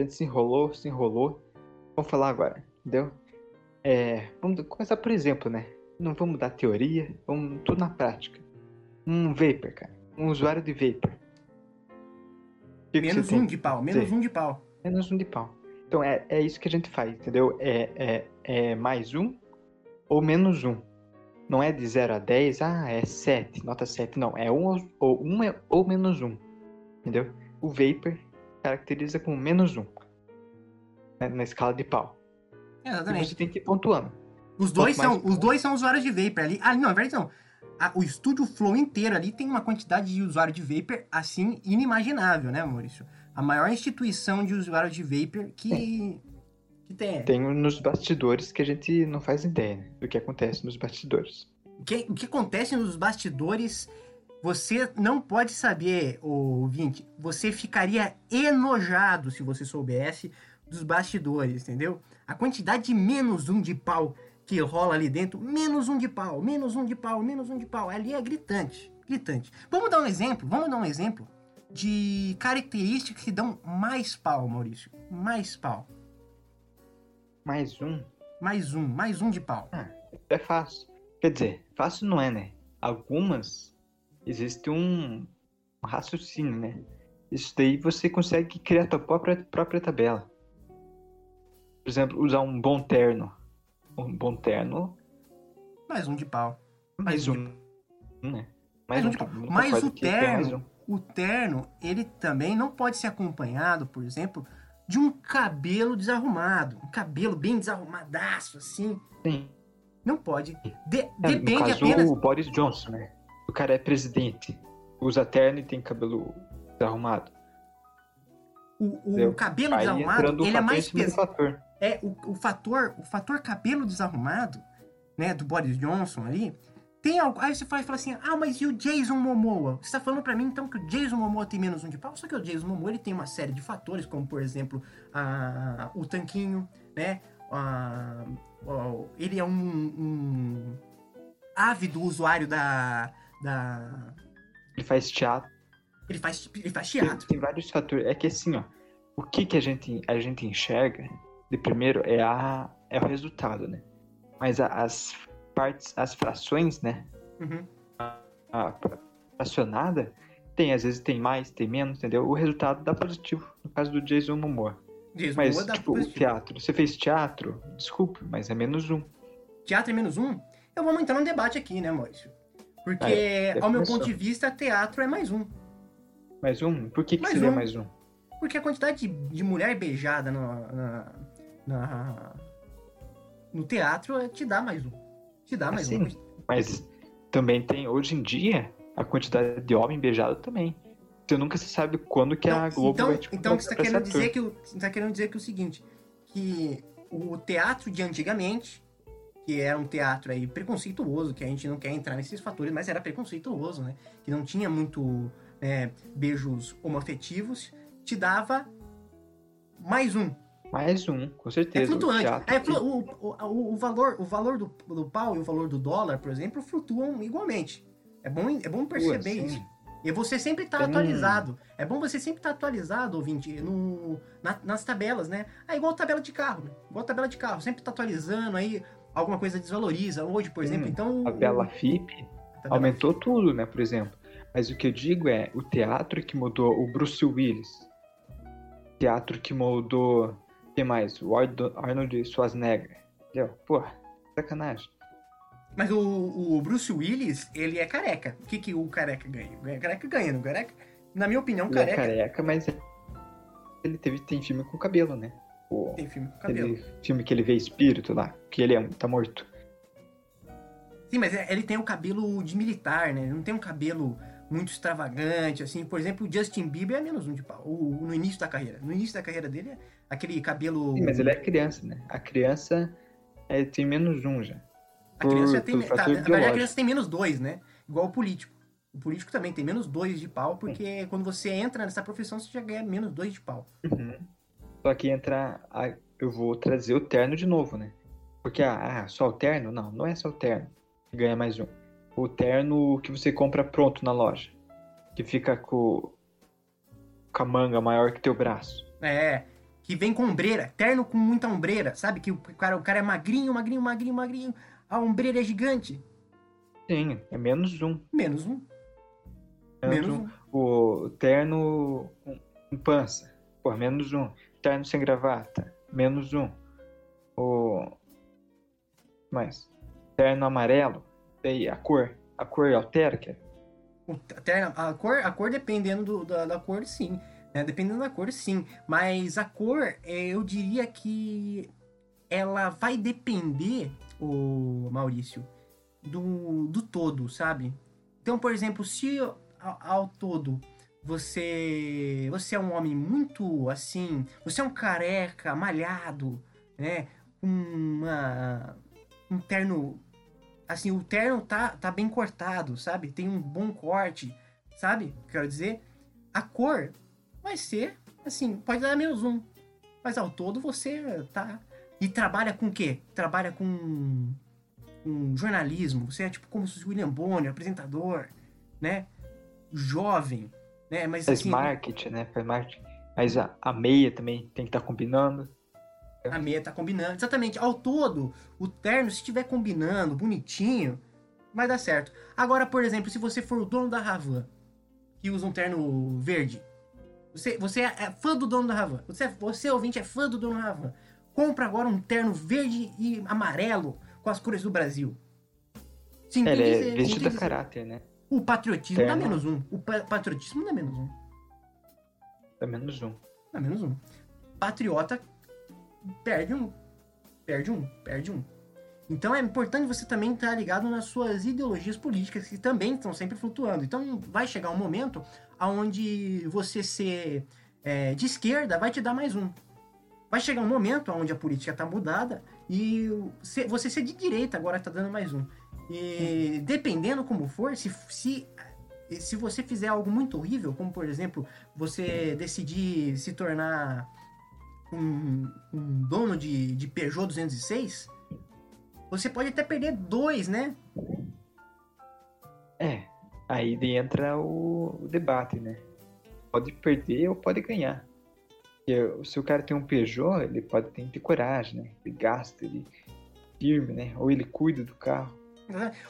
gente se enrolou, se enrolou. Vamos falar agora, entendeu? É, vamos começar por exemplo, né? Não vamos dar teoria, vamos tudo na prática. Um vapor, cara. Um usuário de vapor. Que que Menos tem um de pau, menos dizer? um de pau. Menos um de pau. Então é, é isso que a gente faz, entendeu? É, é, é mais um ou menos um. Não é de 0 a 10, ah, é 7, nota 7. Não, é 1 ou, ou, um é- ou menos 1. Entendeu? O Vapor caracteriza como menos 1. né, na escala de pau. E Exatamente. você tem que ir pontuando. Os dois, Quanto mais são, os dois são usuários de Vapor ali. Ah, não, é verdade não. A- o estúdio Flow inteiro ali tem uma quantidade de usuário de Vapor assim inimaginável, né, Maurício? A maior instituição de usuários de Vapor que, que tem. Tem nos bastidores que a gente não faz ideia né, do que acontece nos bastidores. O que, o que acontece nos bastidores, você não pode saber, ouvinte. Você ficaria enojado se você soubesse dos bastidores, entendeu? A quantidade de menos um de pau que rola ali dentro, menos um de pau, menos um de pau, menos um de pau. Ali é gritante, gritante. Vamos dar um exemplo, vamos dar um exemplo de características que dão mais pau, Maurício. Mais pau. Mais um? Mais um, mais um de pau. Ah, é fácil. Quer dizer, fácil não é, né? Algumas existe um, um raciocínio, né? Isso daí você consegue criar a tua própria, própria tabela. Por exemplo, usar um bom terno. Um bom terno. Mais um de pau. Mais, um. De... Né? Mais, mais um de pau. Mas o terno, um. O terno, ele também não pode ser acompanhado, por exemplo, de um cabelo desarrumado. Um cabelo bem desarrumadaço, assim. Sim. Não pode. De, é, depende no caso, apenas. o Boris Johnson, né? O cara é presidente. Usa terno e tem cabelo desarrumado. O, o cabelo Aí desarrumado, ele é mais pesado. É, o, o, fator, o fator cabelo desarrumado, né, do Boris Johnson ali, tem algo. Aí você fala, fala assim: ah, mas e o Jason Momoa? Você tá falando para mim então que o Jason Momoa tem menos um de pau? Só que o Jason Momoa ele tem uma série de fatores, como por exemplo a, o tanquinho, né? A, a, ele é um, um ávido usuário da, da. Ele faz teatro. Ele faz, ele faz teatro. Tem, tem, vários fatores. É que assim, ó. O que, que a, gente, a gente enxerga de primeiro é, a, é o resultado, né? Mas a, as partes, as frações, né? Uhum. A, a fracionada tem, às vezes tem mais, tem menos, entendeu? O resultado dá positivo, no caso do Jason Momoa. Jason mas, Momoa dá tipo, positivo. o teatro, você fez teatro, desculpe, mas é menos um. Teatro é menos um? Eu vou entrar num debate aqui, né, Maurício? Porque, é, ao meu começou. ponto de vista, teatro é mais um. Mais um? Por que, que Mais seria um. mais um? Porque a quantidade de, de mulher beijada no, na, na- no teatro é- te dá mais um. Te dá mais Assim, um. Mas também tem, hoje em dia, a quantidade de homem beijado também. Você nunca se sabe quando que a Globo então, vai tipo, então você está querendo dizer que tá querendo dizer que o seguinte, que o teatro de antigamente, que era um teatro aí preconceituoso, que a gente não quer entrar nesses fatores, mas era preconceituoso, né? Que não tinha muito né, beijos homoafetivos, te dava mais um. Mais um, com É certeza. o flutuante. É, flu- o, o, o valor, o valor do, do pau e o valor do dólar, por exemplo, flutuam igualmente. É bom, é bom perceber isso. E você sempre tá Tem atualizado. É bom você sempre estar atualizado, ouvinte, no, na- nas tabelas, né? Ah, igual tabela de carro, né? Igual tabela de carro. Sempre tá atualizando aí, alguma coisa desvaloriza. Hoje, por exemplo, então... A Bela FIP a tabela- aumentou tudo, né, por exemplo. Mas o que eu digo é o teatro que mudou o Bruce Willis. Teatro que mudou. Quem mais? O Arnold Schwarzenegger. Entendeu? Porra, sacanagem. Mas o, o Bruce Willis, ele é careca. O que, que o careca ganha? O careca ganha, não careca? Na minha opinião, Ele é careca careca, mas ele teve, tem filme com cabelo, né? O, tem filme com cabelo. aquele filme que ele vê espírito lá, que ele é, tá morto. Sim, mas é- ele tem o cabelo de militar, né? Ele não tem um cabelo muito extravagante, assim. Por exemplo, o Justin Bieber é menos um de pau. O- no início da carreira. No início da carreira dele, é aquele cabelo... Sim, mas ele é criança, né? A criança é, tem menos um já. A criança já por- tem... por Tá, fator na verdade, a criança tem menos dois, né? Igual o político. O político também tem menos dois de pau, porque quando você entra nessa profissão, você já ganha menos dois de pau. Uhum. Só que entra. a- eu vou trazer o terno de novo, né? Porque, ah, ah, só o terno? Não, não é só o terno. Ganha mais um. O terno que você compra pronto na loja. Que fica com, com a manga maior que teu braço. É, que vem com ombreira, terno com muita ombreira, sabe? Que o cara, o cara é magrinho, magrinho, magrinho, magrinho, a ombreira é gigante. Sim, é menos um. Menos um. Menos, Menos um. um. O terno com, pança. Pô, menos um. Terno sem gravata. Menos um. O. Mais. Terno amarelo. Daí a cor. A cor altera, a cor, a cor dependendo do- da, da cor, sim. né? Dependendo da cor, sim. Mas a cor, é, eu diria que ela vai depender, o Maurício, do, do todo, sabe? Então, por exemplo, se ao, ao todo você você é um homem muito assim, você é um careca, malhado, né? Uma um terno assim, o terno tá, tá bem cortado, sabe? Tem um bom corte, sabe? Quero dizer, a cor vai ser assim, pode dar menos um, mas ao todo você tá e trabalha com o quê? Trabalha com, com jornalismo. Você é tipo como se fosse William Bonner, apresentador, né? Jovem, né? Mas Faz assim, marketing, né? Faz marketing. Mas a, a meia também tem que estar combinando. A meia tá combinando. Exatamente. Ao todo, o terno, se estiver combinando, bonitinho, vai dar certo. Agora, por exemplo, se você for o dono da Ravan, que usa um terno verde, você, você é fã do dono da Ravan, você, você ouvinte é fã do dono da Ravan, compra agora um terno verde e amarelo com as cores do Brasil. Sim, Ele é vestido a caráter, né? O patriotismo terno. dá menos um. O pa patriotismo dá menos um. Dá menos um. Dá menos um. Patriota perde um. Perde um, perde um. Então é importante você também estar ligado nas suas ideologias políticas, que também estão sempre flutuando. Então vai chegar um momento onde você ser é, de esquerda vai te dar mais um. Vai chegar um momento onde a política está mudada e você ser de direita agora está dando mais um. E dependendo como for, se, se, se você fizer algo muito horrível, como por exemplo, você decidir se tornar um, um dono de, de Peugeot 206, você pode até perder dois, né? É, aí entra o, o debate, né? Pode perder ou pode ganhar. Porque se o cara tem um Peugeot, ele pode ter, ter coragem, né? Ele gasta, ele firme, né? Ou ele cuida do carro.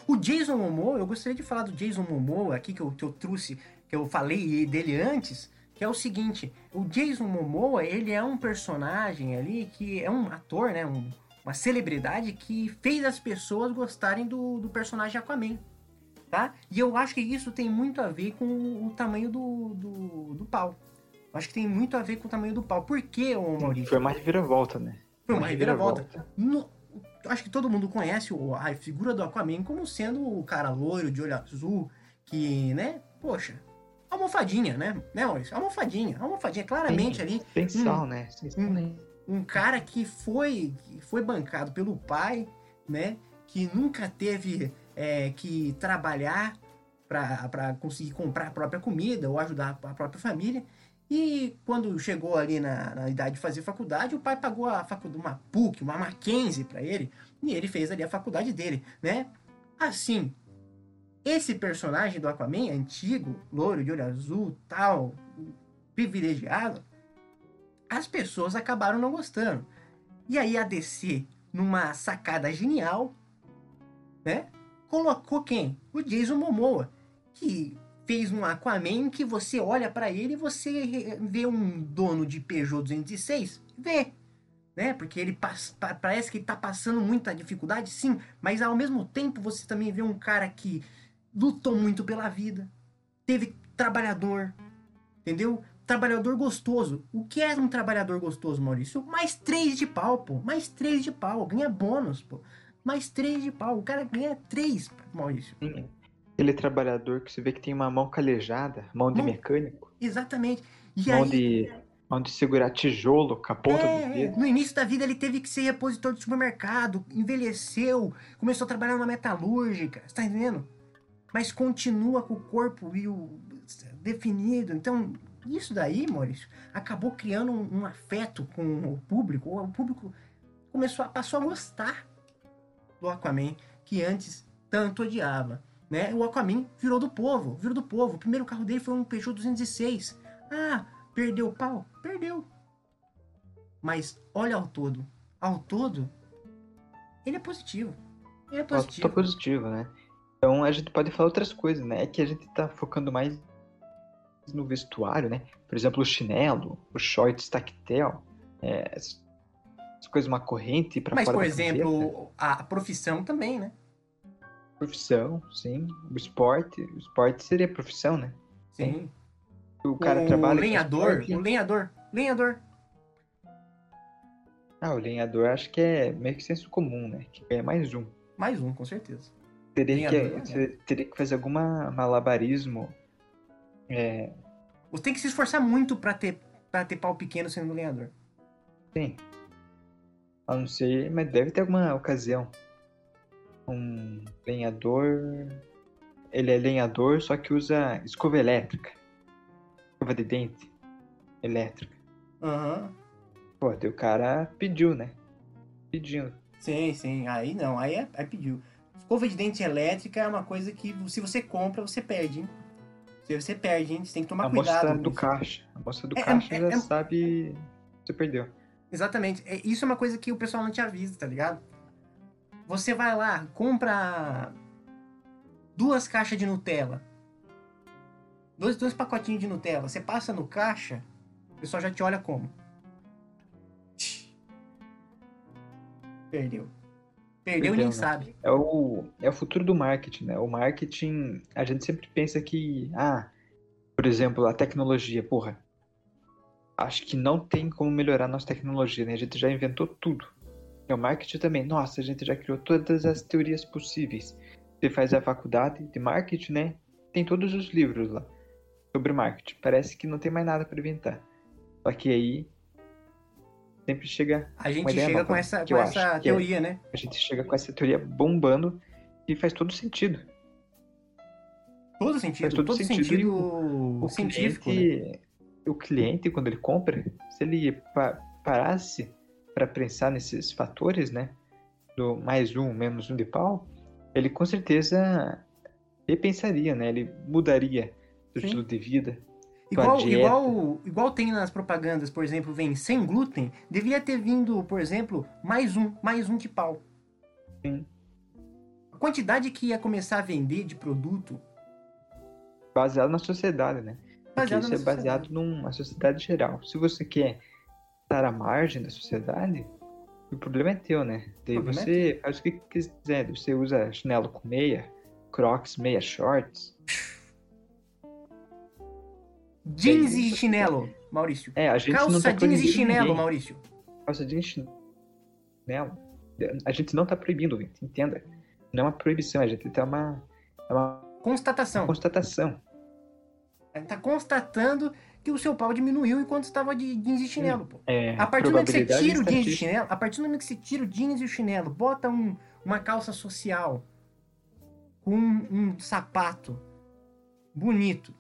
O Jason Momoa, eu gostaria de falar do Jason Momoa aqui que eu, que eu trouxe, que eu falei dele antes, que é o seguinte, o Jason Momoa, ele é um personagem ali que é um ator, né? Um, uma celebridade que fez as pessoas gostarem do, do personagem Aquaman. Tá? E eu acho que isso tem muito a ver com o tamanho do, do, do pau. Eu acho que tem muito a ver com o tamanho do pau. Por que, ô Maurício? Foi uma reviravolta, né? Foi uma, uma reviravolta. reviravolta. No, acho que todo mundo conhece o, a figura do Aquaman como sendo o cara loiro, de olho azul, que, né? Poxa, almofadinha, né? Né, Maurício? Almofadinha. Almofadinha, claramente Sim, ali. Pensal, um, né? Um, um cara que foi, foi bancado pelo pai, né? Que nunca teve é, que trabalhar para conseguir comprar a própria comida ou ajudar a própria família. E quando chegou ali na, na idade de fazer faculdade, o pai pagou a faculdade, uma PUC, uma Mackenzie para ele, e ele fez ali a faculdade dele, né? Assim, esse personagem do Aquaman, antigo, loiro, de olho azul, tal, privilegiado, as pessoas acabaram não gostando. E aí a DC, numa sacada genial, né? Colocou quem? O Jason Momoa, que fez um Aquaman que você olha para ele e você vê um dono de Peugeot 206, vê, né? Porque ele parece que ele tá passando muita dificuldade, sim, mas ao mesmo tempo você também vê um cara que lutou muito pela vida, teve trabalhador, entendeu? trabalhador gostoso. O que é um trabalhador gostoso, Maurício? Mais três de pau, pô. Mais três de pau. Ganha bônus, pô. Mais três de pau. O cara ganha três, Maurício. Ele é trabalhador que você vê que tem uma mão calejada, mão de mão... mecânico. Exatamente. E mão aí... de mão de segurar tijolo com a ponta é, do dedo. No início da vida ele teve que ser repositor de supermercado, envelheceu, começou a trabalhar na metalúrgica, você tá entendendo? Mas continua com o corpo e o definido. Então, isso daí, Maurício, acabou criando um, um, afeto com o público. O público começou a, passou a gostar do Aquaman, que antes tanto odiava. Né? O Aquaman virou do povo, virou do povo. O primeiro carro dele foi um Peugeot 206. Ah, perdeu o pau? Perdeu. Mas olha ao todo. Ao todo, ele é positivo. Ele é positivo. Tá positivo, né? Então a gente pode falar outras coisas, né? É que a gente tá focando mais no vestuário, né? Por exemplo, o chinelo, o shorts tactel, é, essas coisas, uma corrente para fora Mas, por exemplo, a profissão também, né? Profissão, sim. O esporte, o esporte seria profissão, né? Sim. O cara o trabalha. Lenhador, o lenhador, lenhador. Ah, o lenhador acho que é meio que senso comum, né? Que é mais um. Mais um, com certeza. Teria, que, é. teria que fazer algum malabarismo é... Você tem que se esforçar muito para ter, pra ter pau pequeno sendo lenhador. Sim. Eu não sei, mas deve ter alguma ocasião. Um lenhador. Ele é lenhador, só que usa escova elétrica. Escova de dente elétrica. Aham. Uhum. Pô, o cara pediu, né? Pediu. Sim, sim. Aí não, aí, é, aí pediu. Escova de dente elétrica é uma coisa que se você compra, você perde, hein? Você perde, hein? Você tem que tomar a cuidado. A do caixa. A moça do é, caixa é, já é, sabe. Você perdeu. Exatamente. É, Isso é uma coisa que o pessoal não te avisa, tá ligado? Você vai lá, compra duas caixas de Nutella. Dois, dois pacotinhos de Nutella. Você passa no caixa, o pessoal já te olha como? Perdeu. Perdeu e nem né? sabe. É o, é o futuro do marketing, né? O marketing, a gente sempre pensa que, ah, por exemplo, a tecnologia, porra, acho que não tem como melhorar nossa tecnologia, né? A gente já inventou tudo. E o marketing também, nossa, a gente já criou todas as teorias possíveis. Você faz a faculdade de marketing, né? Tem todos os livros lá sobre marketing. Parece que não tem mais nada para inventar. Só que aí sempre chega A gente Uma ideia chega nova, com essa, com essa acho é- teoria, né? a gente chega com essa teoria bombando e faz todo sentido. Todo sentido. Faz todo todo sentido. sentido, o, o científico. né? cliente, o cliente, quando ele compra, se ele pa- parasse para pensar nesses fatores, né, do mais um, menos um de pau, ele com certeza repensaria, né, ele mudaria Sim. estilo de vida. Igual, igual, igual tem nas propagandas, por exemplo, vem sem glúten, devia ter vindo, por exemplo, mais um, mais um de pau. Sim. A quantidade que ia começar a vender de produto Baseado na sociedade, né? Porque baseado isso na é baseado sociedade. numa sociedade geral. Se você quer estar à margem da sociedade, o problema é teu, né? Daí é você faz o que quiser. Você usa chinelo com meia, crocs, meia shorts. Jeans e chinelo, Maurício. É, a gente não Calça tá jeans e chinelo, ninguém. Maurício. Calça jeans e chinelo. A gente não tá proibindo, gente, entenda. Não é uma proibição, a gente tem uma, é uma Constatação. constatação. A gente tá constatando que o seu pau diminuiu enquanto estava de jeans e chinelo, pô. É, A partir do momento que você tira o jeans e chinelo, a partir do momento que você tira o jeans e o chinelo, bota um- uma calça social com um, um sapato bonito,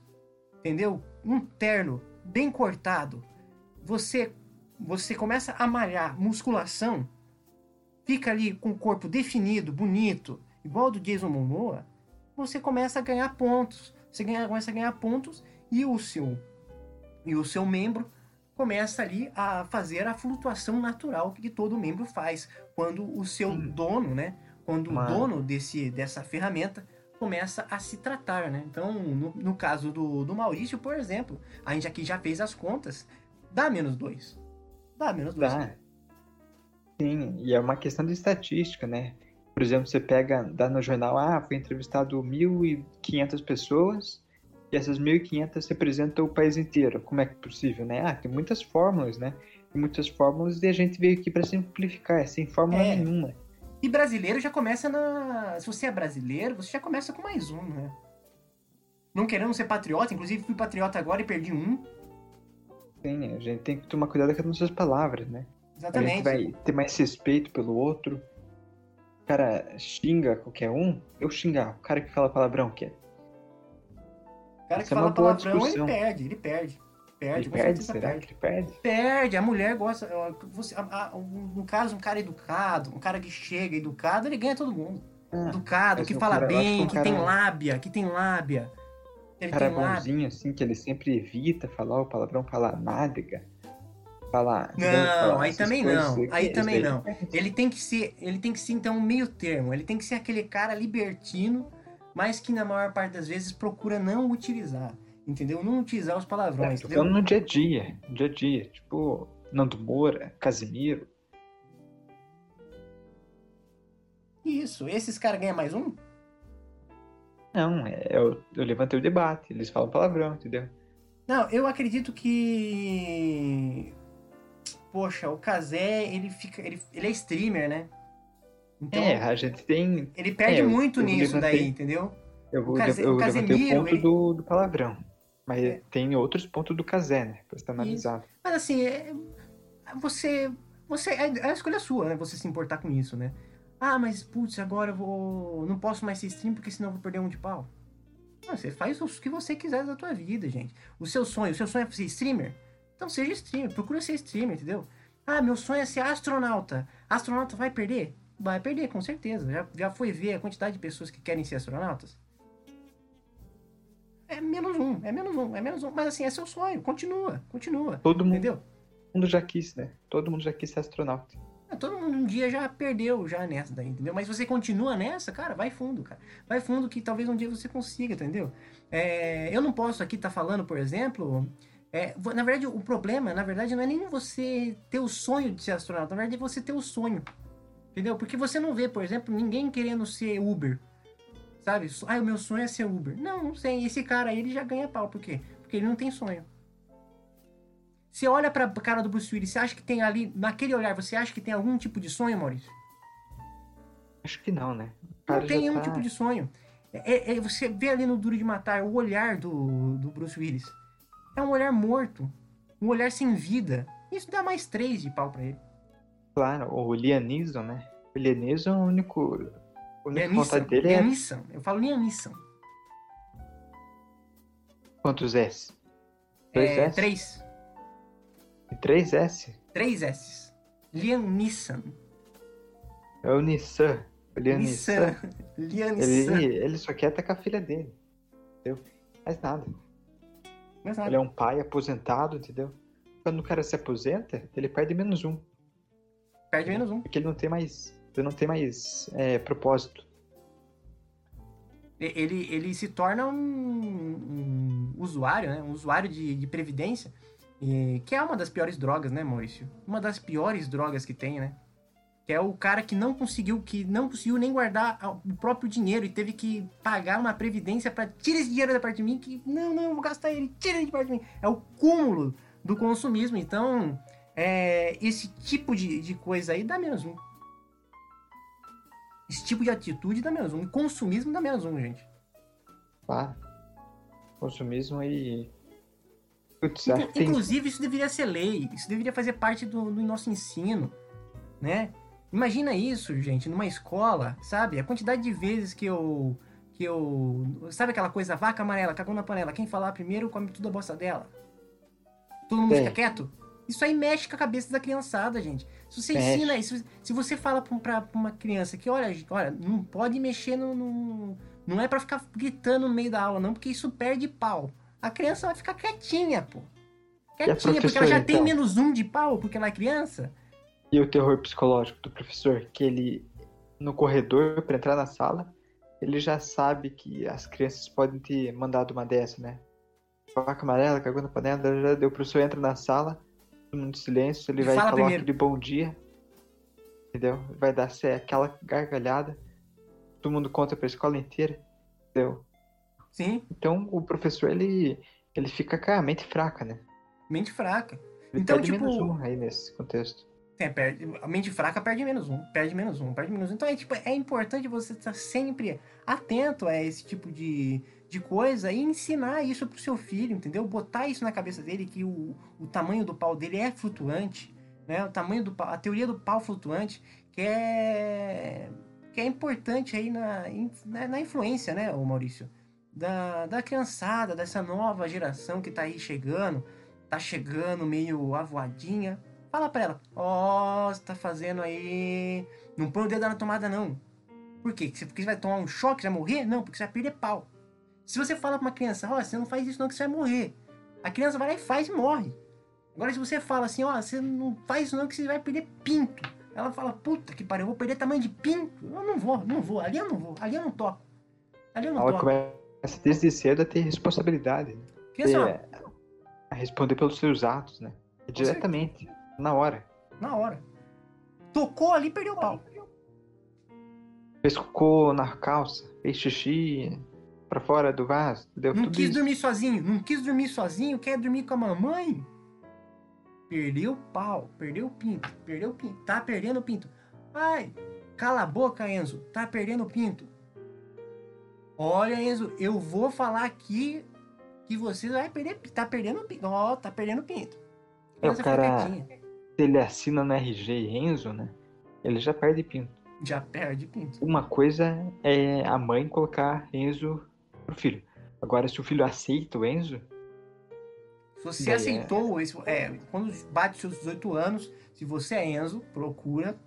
entendeu? Um terno bem cortado, você você começa a malhar musculação, fica ali com o corpo definido, bonito, igual do Jason Momoa, você começa a ganhar pontos. Você ganha, começa a ganhar pontos e o seu e o seu membro começa ali a fazer a flutuação natural que todo membro faz quando o seu Hum. dono, né? Quando Uma- o dono desse, dessa ferramenta começa a se tratar, né? Então, no, no caso do, do Maurício, por exemplo, a gente aqui já fez as contas, dá menos dois. Dá menos dois. Dá. Sim, e é uma questão de estatística, né? Por exemplo, você pega, dá no jornal, ah, foi entrevistado 1.500 pessoas e essas 1.500 representam o país inteiro. Como é que é possível, né? Ah, tem muitas fórmulas, né? Tem muitas fórmulas e a gente veio aqui para simplificar, é sem fórmula É. nenhuma. E brasileiro já começa na. Se você é brasileiro, você já começa com mais um, né? Não querendo ser patriota, inclusive fui patriota agora e perdi um. Sim, a gente tem que tomar cuidado com as nossas palavras, né? A gente Exatamente. vai ter mais respeito pelo outro. O cara xinga qualquer um, eu xingar. O cara que fala palavrão, que é O cara que é fala boa palavrão, ele discussão. perde, ele perde. Perde, perde? Será perde. que perde? Perde, a mulher gosta. Você, a- a- um- no caso, um cara educado, um cara que chega educado, ele ganha todo mundo. Ah, Educado, que fala cara- acho bem, que que cara- tem lábia, que tem lábia. Ele cara tem lábia. bonzinho, assim, que ele sempre evita falar o palavrão, falar nádega. Falar. Não, falar aí também não, aí também daí? não. Ele tem que ser, ele tem que ser então um meio termo. Ele tem que ser aquele cara libertino, mas que na maior parte das vezes procura não utilizar, entendeu? Não utilizar os É, palavrões, falando no dia a dia. No dia a dia. Tipo, Nando Moura, Casimiro. Isso, esses caras ganham mais um? Não, é, eu, eu levantei o debate. Eles falam palavrão, entendeu? Não, eu acredito que poxa, o Kazé, ele fica, ele, ele é streamer, né? Então, é, a gente tem. ele perde é, eu- muito eu nisso levantei- daí, entendeu? Eu, vou, O Case- eu o levantei o Casemiro, ponto ele- do, do palavrão. Mas É. tem outros pontos do Casé, né? Pra ser analisado. Mas assim, é- você. Você. É a escolha sua, né? Você se importar com isso, né? Ah, mas putz, agora eu vou. Não posso mais ser stream porque senão eu vou perder um de pau. Não, você faz o que você quiser da tua vida, gente. O seu sonho, o seu sonho é ser streamer? Então seja streamer, procura ser streamer, entendeu? Ah, meu sonho é ser astronauta. Astronauta vai perder? Vai perder, com certeza. Já, já foi ver a quantidade de pessoas que querem ser astronautas? É menos um, é menos um, é menos um. Mas assim, é seu sonho. Continua, continua. Todo mundo. Entendeu? mundo já quis, né? Todo mundo já quis ser astronauta. É, todo mundo um dia já perdeu já nessa daí, entendeu? Mas você continua nessa, cara, vai fundo, cara. Vai fundo que talvez um dia você consiga, entendeu? É, eu não posso aqui estar tá falando, por exemplo. É, na verdade, o problema, na verdade, não é nem você ter o sonho de ser astronauta, na verdade é você ter o sonho. Entendeu? Porque você não vê, por exemplo, ninguém querendo ser Uber. Sabe? Ah, o meu sonho é ser Uber. Não, não sei. Esse cara aí, ele já ganha pau. Por quê? Porque ele não tem sonho. Você olha pra cara do Bruce Willis, você acha que tem ali, naquele olhar, você acha que tem algum tipo de sonho, Maurício? Acho que não, né? Não tem nenhum tá... tipo de sonho. É, é, é, você vê ali no Duro de Matar o olhar do, do Bruce Willis. É um olhar morto. Um olhar sem vida. Isso dá mais três de pau pra ele. Claro, o Liam Neeson, né? O Liam Neeson é o único única vontade dele é. Eu falo Liam Neeson. Quantos S? Dois é, S? Três. E três S? Três S. Liam Neeson. É o Nissan. O. Liam Nissan. [LAUGHS] Ele, ele só quer estar com a filha dele. Entendeu? Mais nada. Mais nada. Ele é um pai aposentado, entendeu? Quando o cara se aposenta, ele perde menos um. Perde menos um. Porque ele não tem mais você não tem mais é, propósito. Ele, ele se torna um, um usuário, né? Um usuário de, de previdência, e, que é uma das piores drogas, né, Maurício? Uma das piores drogas que tem, né? Que é o cara que não conseguiu, que não conseguiu nem guardar o próprio dinheiro e teve que pagar uma previdência para tirar esse dinheiro da parte de mim, que não, não, vou gastar ele, tira ele de parte de mim. É o cúmulo do consumismo. Então, é, esse tipo de, de coisa aí dá menos um. Esse tipo de atitude dá menos um. E consumismo dá menos um, gente. Ah, consumismo e. Putz, Inclusive, isso deveria ser lei. Isso deveria fazer parte do, do nosso ensino, né? Imagina isso, gente, numa escola, sabe? A quantidade de vezes que eu. Que eu. Sabe aquela coisa, vaca amarela, cagou na panela. Quem falar primeiro come tudo a bosta dela. Todo mundo é. fica quieto? Isso aí mexe com a cabeça da criançada, gente. Se você ensina, se, se você fala pra, pra, uma criança que, olha, olha, não pode mexer no. no não é para ficar gritando no meio da aula, não, porque isso perde pau. A criança vai ficar quietinha, pô. Quietinha, porque ela já então? tem menos um de pau, porque ela é criança. E o terror psicológico do professor, que ele, no corredor, para entrar na sala, ele já sabe que as crianças podem ter mandado uma dessa, né? Vaca amarela, cagou na panela, já deu, o professor entra na sala, todo mundo em silêncio, ele vai Fala falar primeiro. aquele bom dia. Entendeu? Vai dar aquela gargalhada. Todo mundo conta pra escola inteira. Entendeu? Sim. Então o professor ele, ele fica com a mente fraca, né? Mente fraca. Ele então, perde tipo. Menos um aí nesse contexto. É, perde, a mente fraca perde menos um, perde menos um, perde menos um. Então é, tipo, é importante você estar sempre atento a esse tipo de, de coisa e ensinar isso pro seu filho, entendeu? Botar isso na cabeça dele que o, o tamanho do pau dele é flutuante, né? O tamanho do pau, a teoria do pau flutuante, que é que é importante aí na, na, na influência, né, o Maurício? Da, da criançada, dessa nova geração que tá aí chegando, tá chegando meio avoadinha. Fala pra ela, ó, oh, você tá fazendo aí. Não põe o dedo na tomada, não. Por quê? Porque você vai tomar um choque, vai morrer? Não, porque você vai perder pau. Se você fala pra uma criança, ó, oh, você não faz isso não que você vai morrer. A criança vai lá e faz e morre. Agora se você fala assim, ó, oh, você não faz isso não que você vai perder pinto. Ela fala, puta que pariu, eu vou perder tamanho de pinto. Eu não vou, não vou, ali eu não vou, ali eu não toco. Ali eu não Ela toco. começa desde cedo a ter responsabilidade. Né? Ter, a responder pelos seus atos, né? Diretamente, na hora. Na hora. Tocou ali, perdeu o pau. Cocô na calça, fez xixi, para fora do vaso. Deu não quis isso. dormir sozinho, não quis dormir sozinho, quer dormir com a mamãe? Perdeu o pau, perdeu o pinto, perdeu o pinto, tá perdendo o pinto. Ai, cala a boca, Enzo, tá perdendo o pinto. Olha, Enzo, eu vou falar aqui que você vai perder, tá perdendo o pinto. Ó, oh, tá perdendo o pinto. É, o cara, se ele assina no RG Enzo, né? Ele já perde pinto. Já perde pinto. Uma coisa é a mãe colocar Enzo pro filho. Agora, se o filho aceita o Enzo. Se você aceitou, é... é, quando bate seus 18 anos, se você é Enzo, procura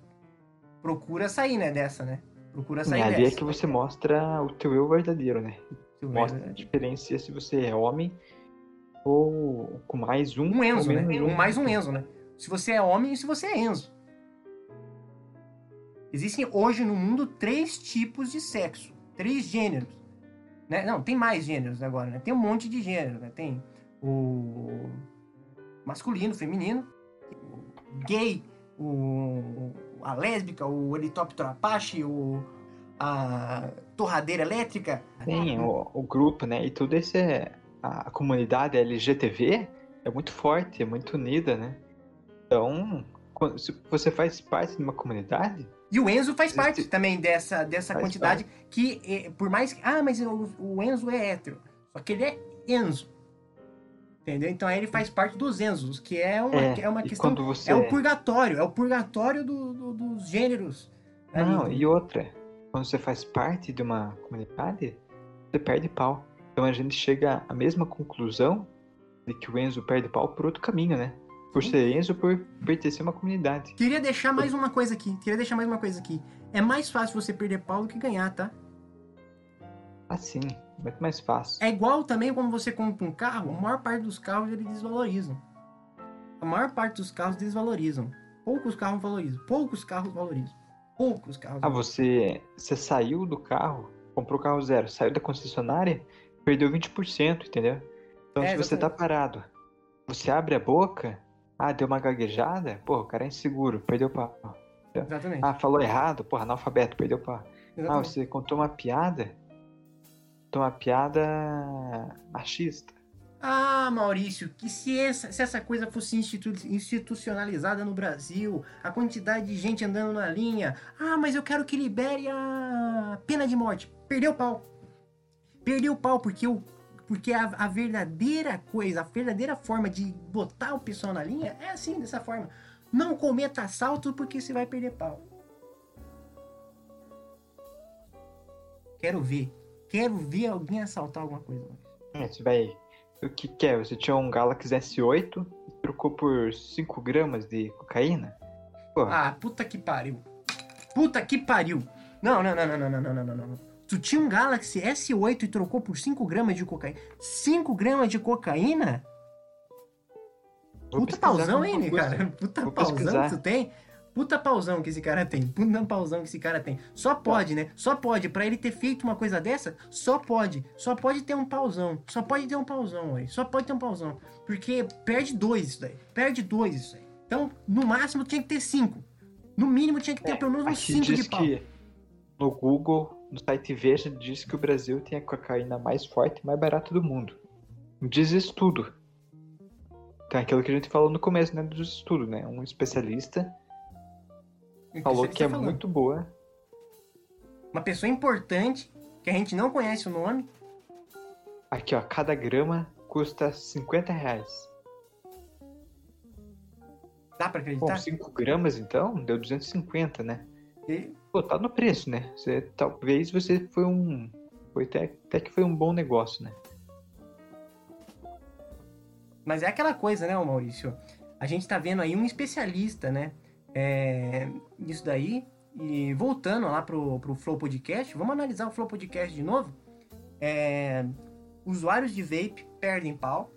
procura sair, né, dessa, né? Procura sair e ali é dessa. é que você mostra o teu eu verdadeiro, né? Teu mostra verdadeiro. a diferença se você é homem ou com mais um. Um Enzo, né? Um, mais um Enzo, né? se você é homem e se você é Enzo. Existem hoje no mundo três tipos de sexo, três gêneros. Né? Não, tem mais gêneros agora, né? Tem um monte de gêneros, né? Tem o masculino, feminino, o gay, o, a lésbica, o helicóptero Apache, o, a torradeira elétrica. Sim, o, o grupo, né? E tudo esse é, a comunidade LGTV é muito forte, é muito unida, né? Então, você faz parte de uma comunidade, e o Enzo faz parte também dessa, dessa Faz quantidade que, eh, por mais que. Ah, mas o, o Enzo é hétero. Só que ele é Enzo. Entendeu? Então aí ele faz parte dos Enzos, que é uma, É, que é uma questão. você- É o purgatório, é o purgatório do- do- dos gêneros. ali. Não, e outra, quando você faz parte de uma comunidade, você perde pau. Então a gente chega à mesma conclusão de que o Enzo perde pau por outro caminho, né? Por ser Enzo, por pertencer a uma comunidade. Queria deixar mais uma coisa aqui. Queria deixar mais uma coisa aqui. É mais fácil você perder pau do que ganhar, tá? Assim, muito mais fácil. É igual também quando você compra um carro, a maior parte dos carros eles desvalorizam. A maior parte dos carros desvalorizam. Poucos carros valorizam. Poucos carros valorizam. Poucos carros Ah, você, você saiu do carro, comprou o carro zero, saiu da concessionária, perdeu 20%, entendeu? Então É, se você tá parado, você abre a boca, ah, deu uma gaguejada, pô, o cara é inseguro, perdeu pau. Exatamente. Ah, falou errado, porra, analfabeto, perdeu pau. Ah, você contou uma piada, contou uma piada machista. Ah, Maurício, que se essa, se essa coisa fosse institu- institucionalizada no Brasil, a quantidade de gente andando na linha. Ah, mas eu quero que libere a pena de morte. Perdeu o pau. Perdeu o pau, porque, o, porque a, a verdadeira coisa, a verdadeira forma de botar o pessoal na linha é assim, dessa forma. Não cometa assalto porque você vai perder pau. Quero ver. Quero ver alguém assaltar alguma coisa. Maurício. É, Você vai. O que que é? Você tinha um Galaxy S8 e trocou por 5 gramas de cocaína? Porra, Ah, puta que pariu. Puta que pariu. Não, não, não, não, não, não, não, não, não. Tu tinha um Galaxy S8 e trocou por 5 gramas de cocaína. 5 gramas de cocaína? vou Puta como hein, cara? Puta Vou pauzão pesquisar. que tu tem? Puta pauzão que esse cara tem. Puta pauzão que esse cara tem. Só pode, né? Só pode. Pra ele ter feito uma coisa dessa, só pode. Só pode ter um pauzão. Só pode ter um pauzão, aí. Só pode ter um pauzão. Porque perde dois isso daí. Perde dois isso aí. Então, no máximo, tinha que ter cinco. No mínimo, tinha que ter É, pelo menos uns cinco de pau. que no Google, no site Veja, diz que o Brasil tem a cocaína mais forte e mais barata do mundo. Diz estudo. Então, aquilo que a gente falou no começo, né, dos estudos, né? Um especialista falou que é Tá falando. muito boa. Uma pessoa importante, que a gente não conhece o nome. Aqui, ó, cada grama custa 50 reais. Dá pra Bom, acreditar? 5 gramas, então, deu 250, né? E- Pô, tá no preço, né? Você, talvez você foi um... Foi até, até que foi um bom negócio, né? Mas é aquela coisa, né, Maurício? A gente tá vendo aí um especialista, né? É, nisso daí. E voltando lá pro, pro Flow Podcast, vamos analisar o Flow Podcast de novo. É, usuários de vape perdem pau.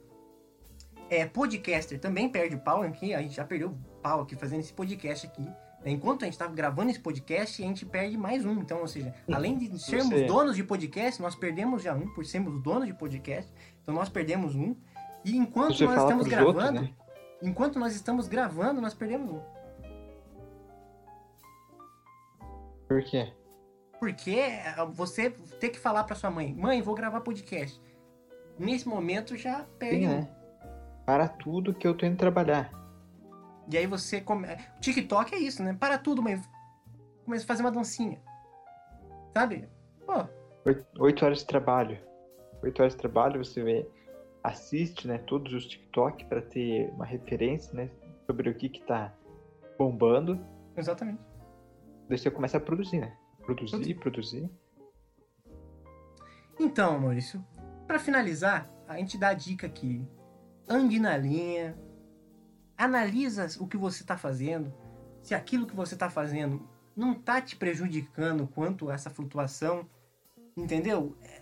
É, podcaster também perde pau aqui. A gente já perdeu pau aqui fazendo esse podcast aqui. Enquanto a gente estava gravando esse podcast, a gente perde mais um. Então, ou seja, [LAUGHS] além de sermos donos de podcast, nós perdemos já um, por sermos donos de podcast. Então, nós perdemos um. E enquanto Você nós estamos gravando, outros, né? enquanto nós estamos gravando, nós perdemos um. Por quê? Porque é, você ter que falar para sua mãe, mãe, vou gravar podcast. Nesse momento já perde Sim, um. né? Para tudo que eu tô indo trabalhar. E aí você come... TikTok é isso, né? Para tudo, mãe. Começa a fazer uma dancinha. Sabe? Pô, Oito- horas de trabalho. Oito horas de trabalho, você vê, assiste, né, todos os TikTok para ter uma referência, né, sobre o que que tá bombando. exatamente. Daí você começa a produzir, né? Produzir, produzir. Então, Maurício, para finalizar, a gente dá a dica aqui. Ande na linha, analisa o que você está fazendo, se aquilo que você está fazendo não tá te prejudicando quanto essa flutuação, entendeu? É,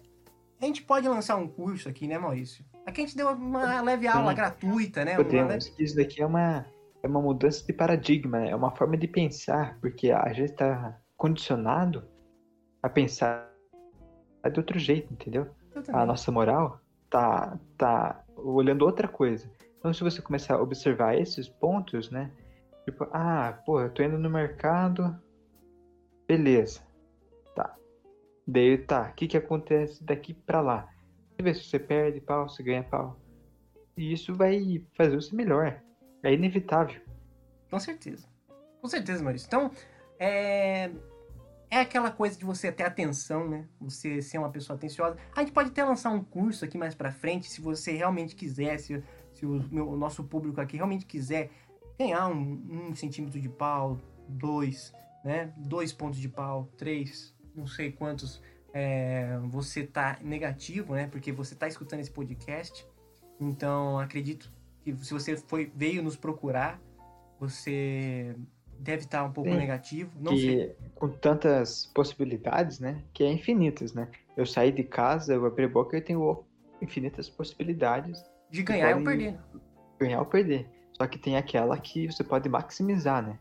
A gente pode lançar um curso aqui, né, Maurício? Aqui a gente deu uma leve aula Sim. gratuita, né? Podemos. leve- que Isso daqui é uma é uma mudança de paradigma, né? é uma forma de pensar, porque a gente está condicionado a pensar de outro jeito, entendeu? A nossa moral tá, tá olhando outra coisa. Então, se você começar a observar esses pontos, né? Tipo, ah, pô, eu tô indo no mercado, beleza, tá. Daí, tá, o que que acontece daqui pra lá? Você vê se você perde pau, se ganha pau. E isso vai fazer você melhor. É inevitável. Com certeza. Com certeza, Maurício. Então, é... É aquela coisa de você ter atenção, né? Você ser uma pessoa atenciosa. A gente pode até lançar um curso aqui mais pra frente, se você realmente quiser, se, se o, meu, o nosso público aqui realmente quiser ganhar um, um centímetro de pau, dois, né? Dois pontos de pau, três, não sei quantos é, você tá negativo, né? Porque você tá escutando esse podcast. Então, acredito que se você foi, veio nos procurar, você deve estar um pouco Sim, negativo. Não que, sei. Com tantas possibilidades, né? Que é infinitas, né? Eu saí de casa, eu abri a boca e tenho infinitas possibilidades. De ganhar ou perder. Ganhar ou perder. Só que tem aquela que você pode maximizar, né?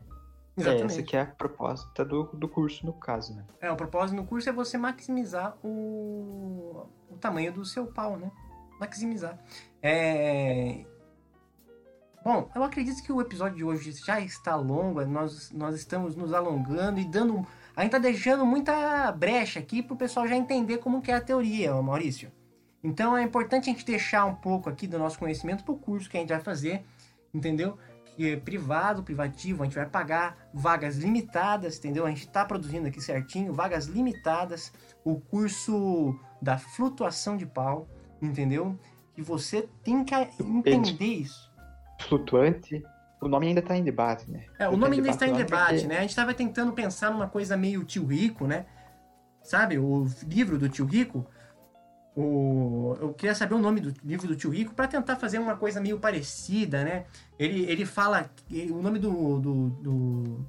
Exatamente. É essa que é a proposta do, do curso, no caso, né? É, o propósito no curso é você maximizar o, o tamanho do seu pau, né? Maximizar. É... Bom, eu acredito que o episódio de hoje já está longo, nós, nós estamos nos alongando e dando. A gente tá deixando muita brecha aqui para o pessoal já entender como que é a teoria, Maurício. Então é importante a gente deixar um pouco aqui do nosso conhecimento para o curso que a gente vai fazer, entendeu? Que é privado, privativo, a gente vai pagar vagas limitadas, entendeu? A gente está produzindo aqui certinho, vagas limitadas, o curso da flutuação de pau, entendeu? E você tem que entender isso flutuante. O nome ainda está em debate, né? É, o nome ainda está em debate, né? A gente estava tentando pensar numa coisa meio tio rico, né? Sabe, o livro do tio rico. O... Eu queria saber o nome do livro do tio rico para tentar fazer uma coisa meio parecida, né? Ele, ele fala. O nome do, do, do,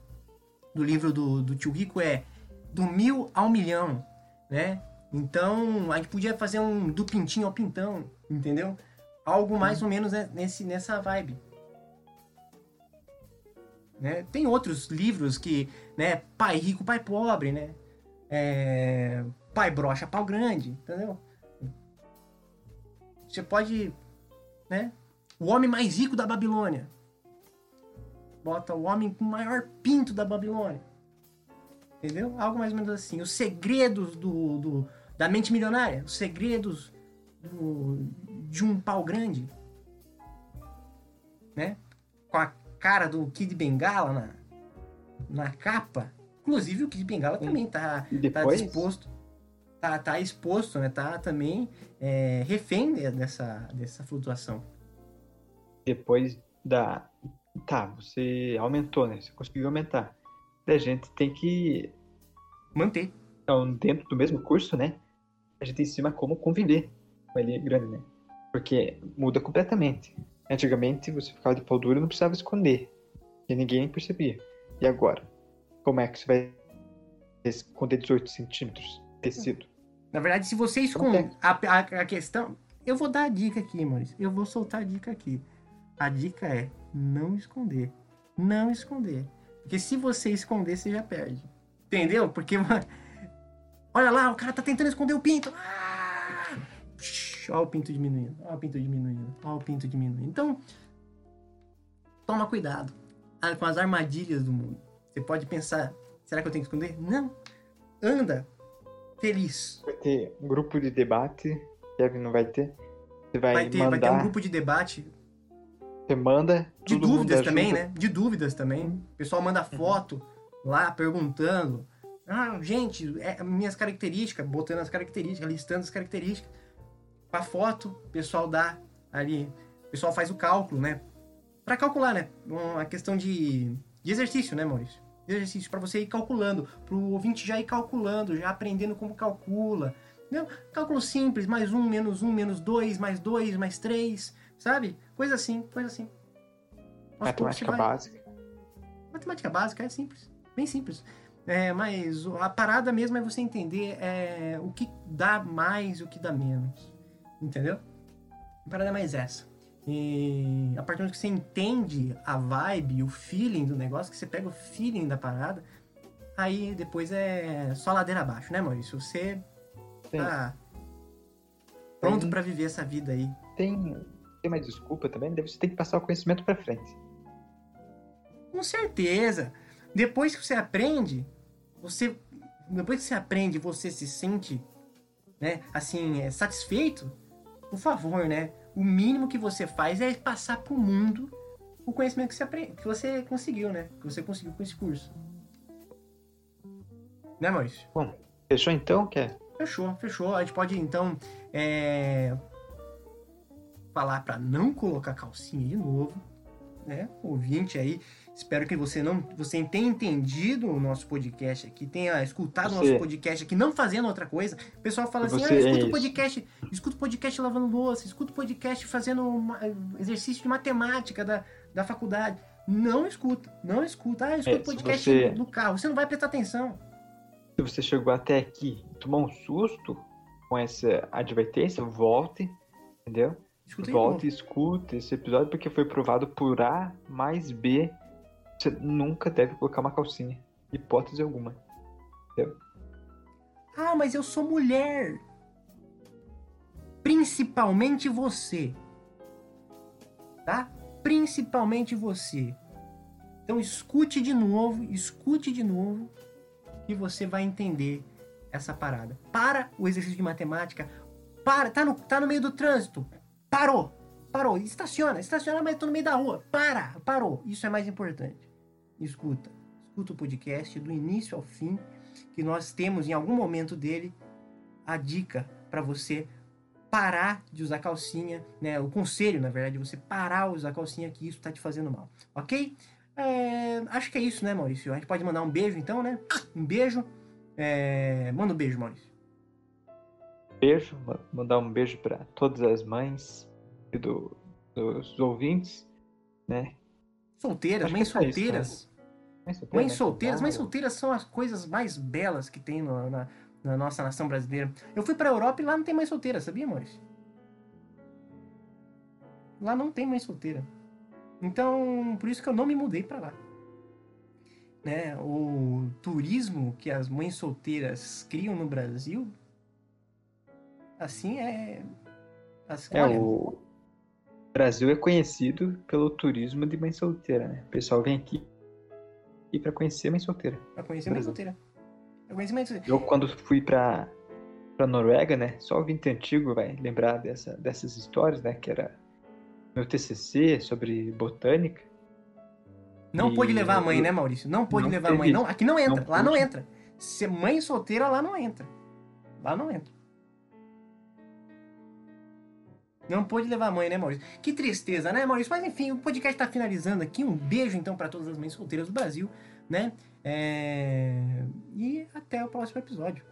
do livro do, do tio rico é Do Mil ao Milhão, né? Então a gente podia fazer um do pintinho ao pintão, entendeu? Algo mais ou menos né, nesse, nessa vibe. Né? Tem outros livros que, né, pai rico, pai pobre, né? É, pai brocha, pau grande, entendeu? Você pode, né? O homem mais rico da Babilônia. Bota o homem com o maior pinto da Babilônia. Entendeu? Algo mais ou menos assim. Os segredos do, do da mente milionária. Os segredos do, de um pau grande, né? Com a cara do Kid Bengala na, na capa. Inclusive o Kid Bengala também tá, tá disposto. Tá, tá exposto, né? Tá também é, refém dessa, dessa flutuação. Depois da. Tá, você aumentou, né? Você conseguiu aumentar. A gente tem que. Manter. Então, dentro do mesmo curso, né? A gente ensina como conviver com ele grande, né? Porque muda completamente. Antigamente você ficava de pau duro e não precisava esconder. E ninguém percebia. E agora? Como é que você vai esconder 18 centímetros de tecido? Na verdade, se você esconde. A, a, a, questão. Eu vou dar a dica aqui, Maurício. Eu vou soltar a dica aqui. A dica é não esconder. Não esconder. Porque se você esconder, você já perde. Entendeu? Porque. [LAUGHS] Olha lá, o cara tá tentando esconder o pinto. Ah! Olha o pinto diminuindo, olha o pinto diminuindo, olha o pinto diminuindo. Então, toma cuidado com as armadilhas do mundo. Você pode pensar, será que eu tenho que esconder? Não. Anda feliz. Vai ter um grupo de debate, Kevin não vai ter. Você vai, vai ter, mandar... vai ter um grupo de debate. Você manda. De dúvidas também, né? De dúvidas também. O pessoal manda foto uhum. lá perguntando. Ah, gente, é, minhas características, botando as características, listando as características a foto, o pessoal dá ali, o pessoal faz o cálculo, né? Para calcular, né? Uma questão de, de exercício, né, Maurício? De exercício para você ir calculando, para o ouvinte já ir calculando, já aprendendo como calcula. Não, cálculo simples, mais um, menos um, menos dois, mais dois, mais três, sabe? Coisa assim, coisa assim. Matemática vai... básica. Matemática básica é simples, bem simples. É, mas a parada mesmo é você entender é, o que dá mais e o que dá menos. Entendeu? A parada é mais essa. E a partir do momento que você entende a vibe, o feeling do negócio, que você pega o feeling da parada, aí depois é só ladeira abaixo, né, Maurício? Você tá pronto pra viver essa vida aí. tem, tem uma desculpa também, você tem que passar o conhecimento pra frente. Com certeza. Depois que você aprende, você depois que você aprende, você se sente, né, assim, é, satisfeito. Por favor, né? O mínimo que você faz é passar pro mundo o conhecimento que você aprende, que você conseguiu, né? Que você conseguiu com esse curso. Né, Maurício? Bom, fechou então? Quer? Fechou, fechou. A gente pode então é, falar para não colocar calcinha de novo, né? Ouvinte aí, espero que você não, você tenha entendido o nosso podcast aqui, tenha escutado o nosso podcast aqui, não fazendo outra coisa. O pessoal fala assim: ah, é escuta o isso. podcast, escuta o podcast lavando louça, escuta o podcast fazendo uma- exercício de matemática da, da faculdade. Não escuta, não escuta. Ah, escuta É, o se podcast você- no carro, você não vai prestar atenção. Se você chegou até aqui e tomou um susto com essa advertência, volte, entendeu? Escuta Volte e escute esse episódio porque foi provado por A mais B. Você nunca deve colocar uma calcinha. Hipótese alguma. Ah, mas eu sou mulher. Principalmente você. Tá? Principalmente você. Então escute de novo, escute de novo, que você vai entender essa parada. Para o exercício de matemática. Para, tá no, tá no meio do trânsito. Parou. Parou. Estaciona, estaciona, mas tô no meio da rua. Para, parou. Isso é mais importante. Escuta. Escuta o podcast do início ao fim que nós temos em algum momento dele a dica para você parar de usar calcinha, né? O conselho, na verdade, de você parar de usar calcinha que isso tá te fazendo mal, ok? É, acho que é isso, né, Maurício? A gente pode mandar um beijo, então, né? Um beijo. É, manda um beijo, Maurício. Beijo, ma- mandar um beijo para todas as mães e do- dos ouvintes, né? Solteiras, Acho mães é só isso, solteiras. Mães solteiras, Mães né? solteiras, mães Casal. solteiras são as coisas mais belas que tem no- na, na nossa nação brasileira. Eu fui pra Europa e lá não tem mãe solteira, sabia, Maurício? Lá não tem mãe solteira. Então, por isso que eu não me mudei pra lá. Né? O turismo que as mães solteiras criam no Brasil, assim é. as- É, olha, o Brasil é conhecido pelo turismo de mãe solteira, né? O pessoal vem aqui e para conhecer mãe solteira. pra conhecer mãe solteira. Eu conheci mãe solteira. Eu quando fui pra, pra Noruega, né? Só o vinte antigo vai lembrar dessa, dessas histórias, né? Que era meu TCC sobre botânica. Não E pôde levar a mãe, né, Maurício? Não pôde levar a mãe. teve- Não, aqui não entra. não lá não entra. Se mãe solteira, lá não entra. Lá não entra. Não pôde levar a mãe, né, Maurício? Que tristeza, né, Maurício? Mas enfim, o podcast tá finalizando aqui. Um beijo, então, para todas as mães solteiras do Brasil, né? É, E até o próximo episódio.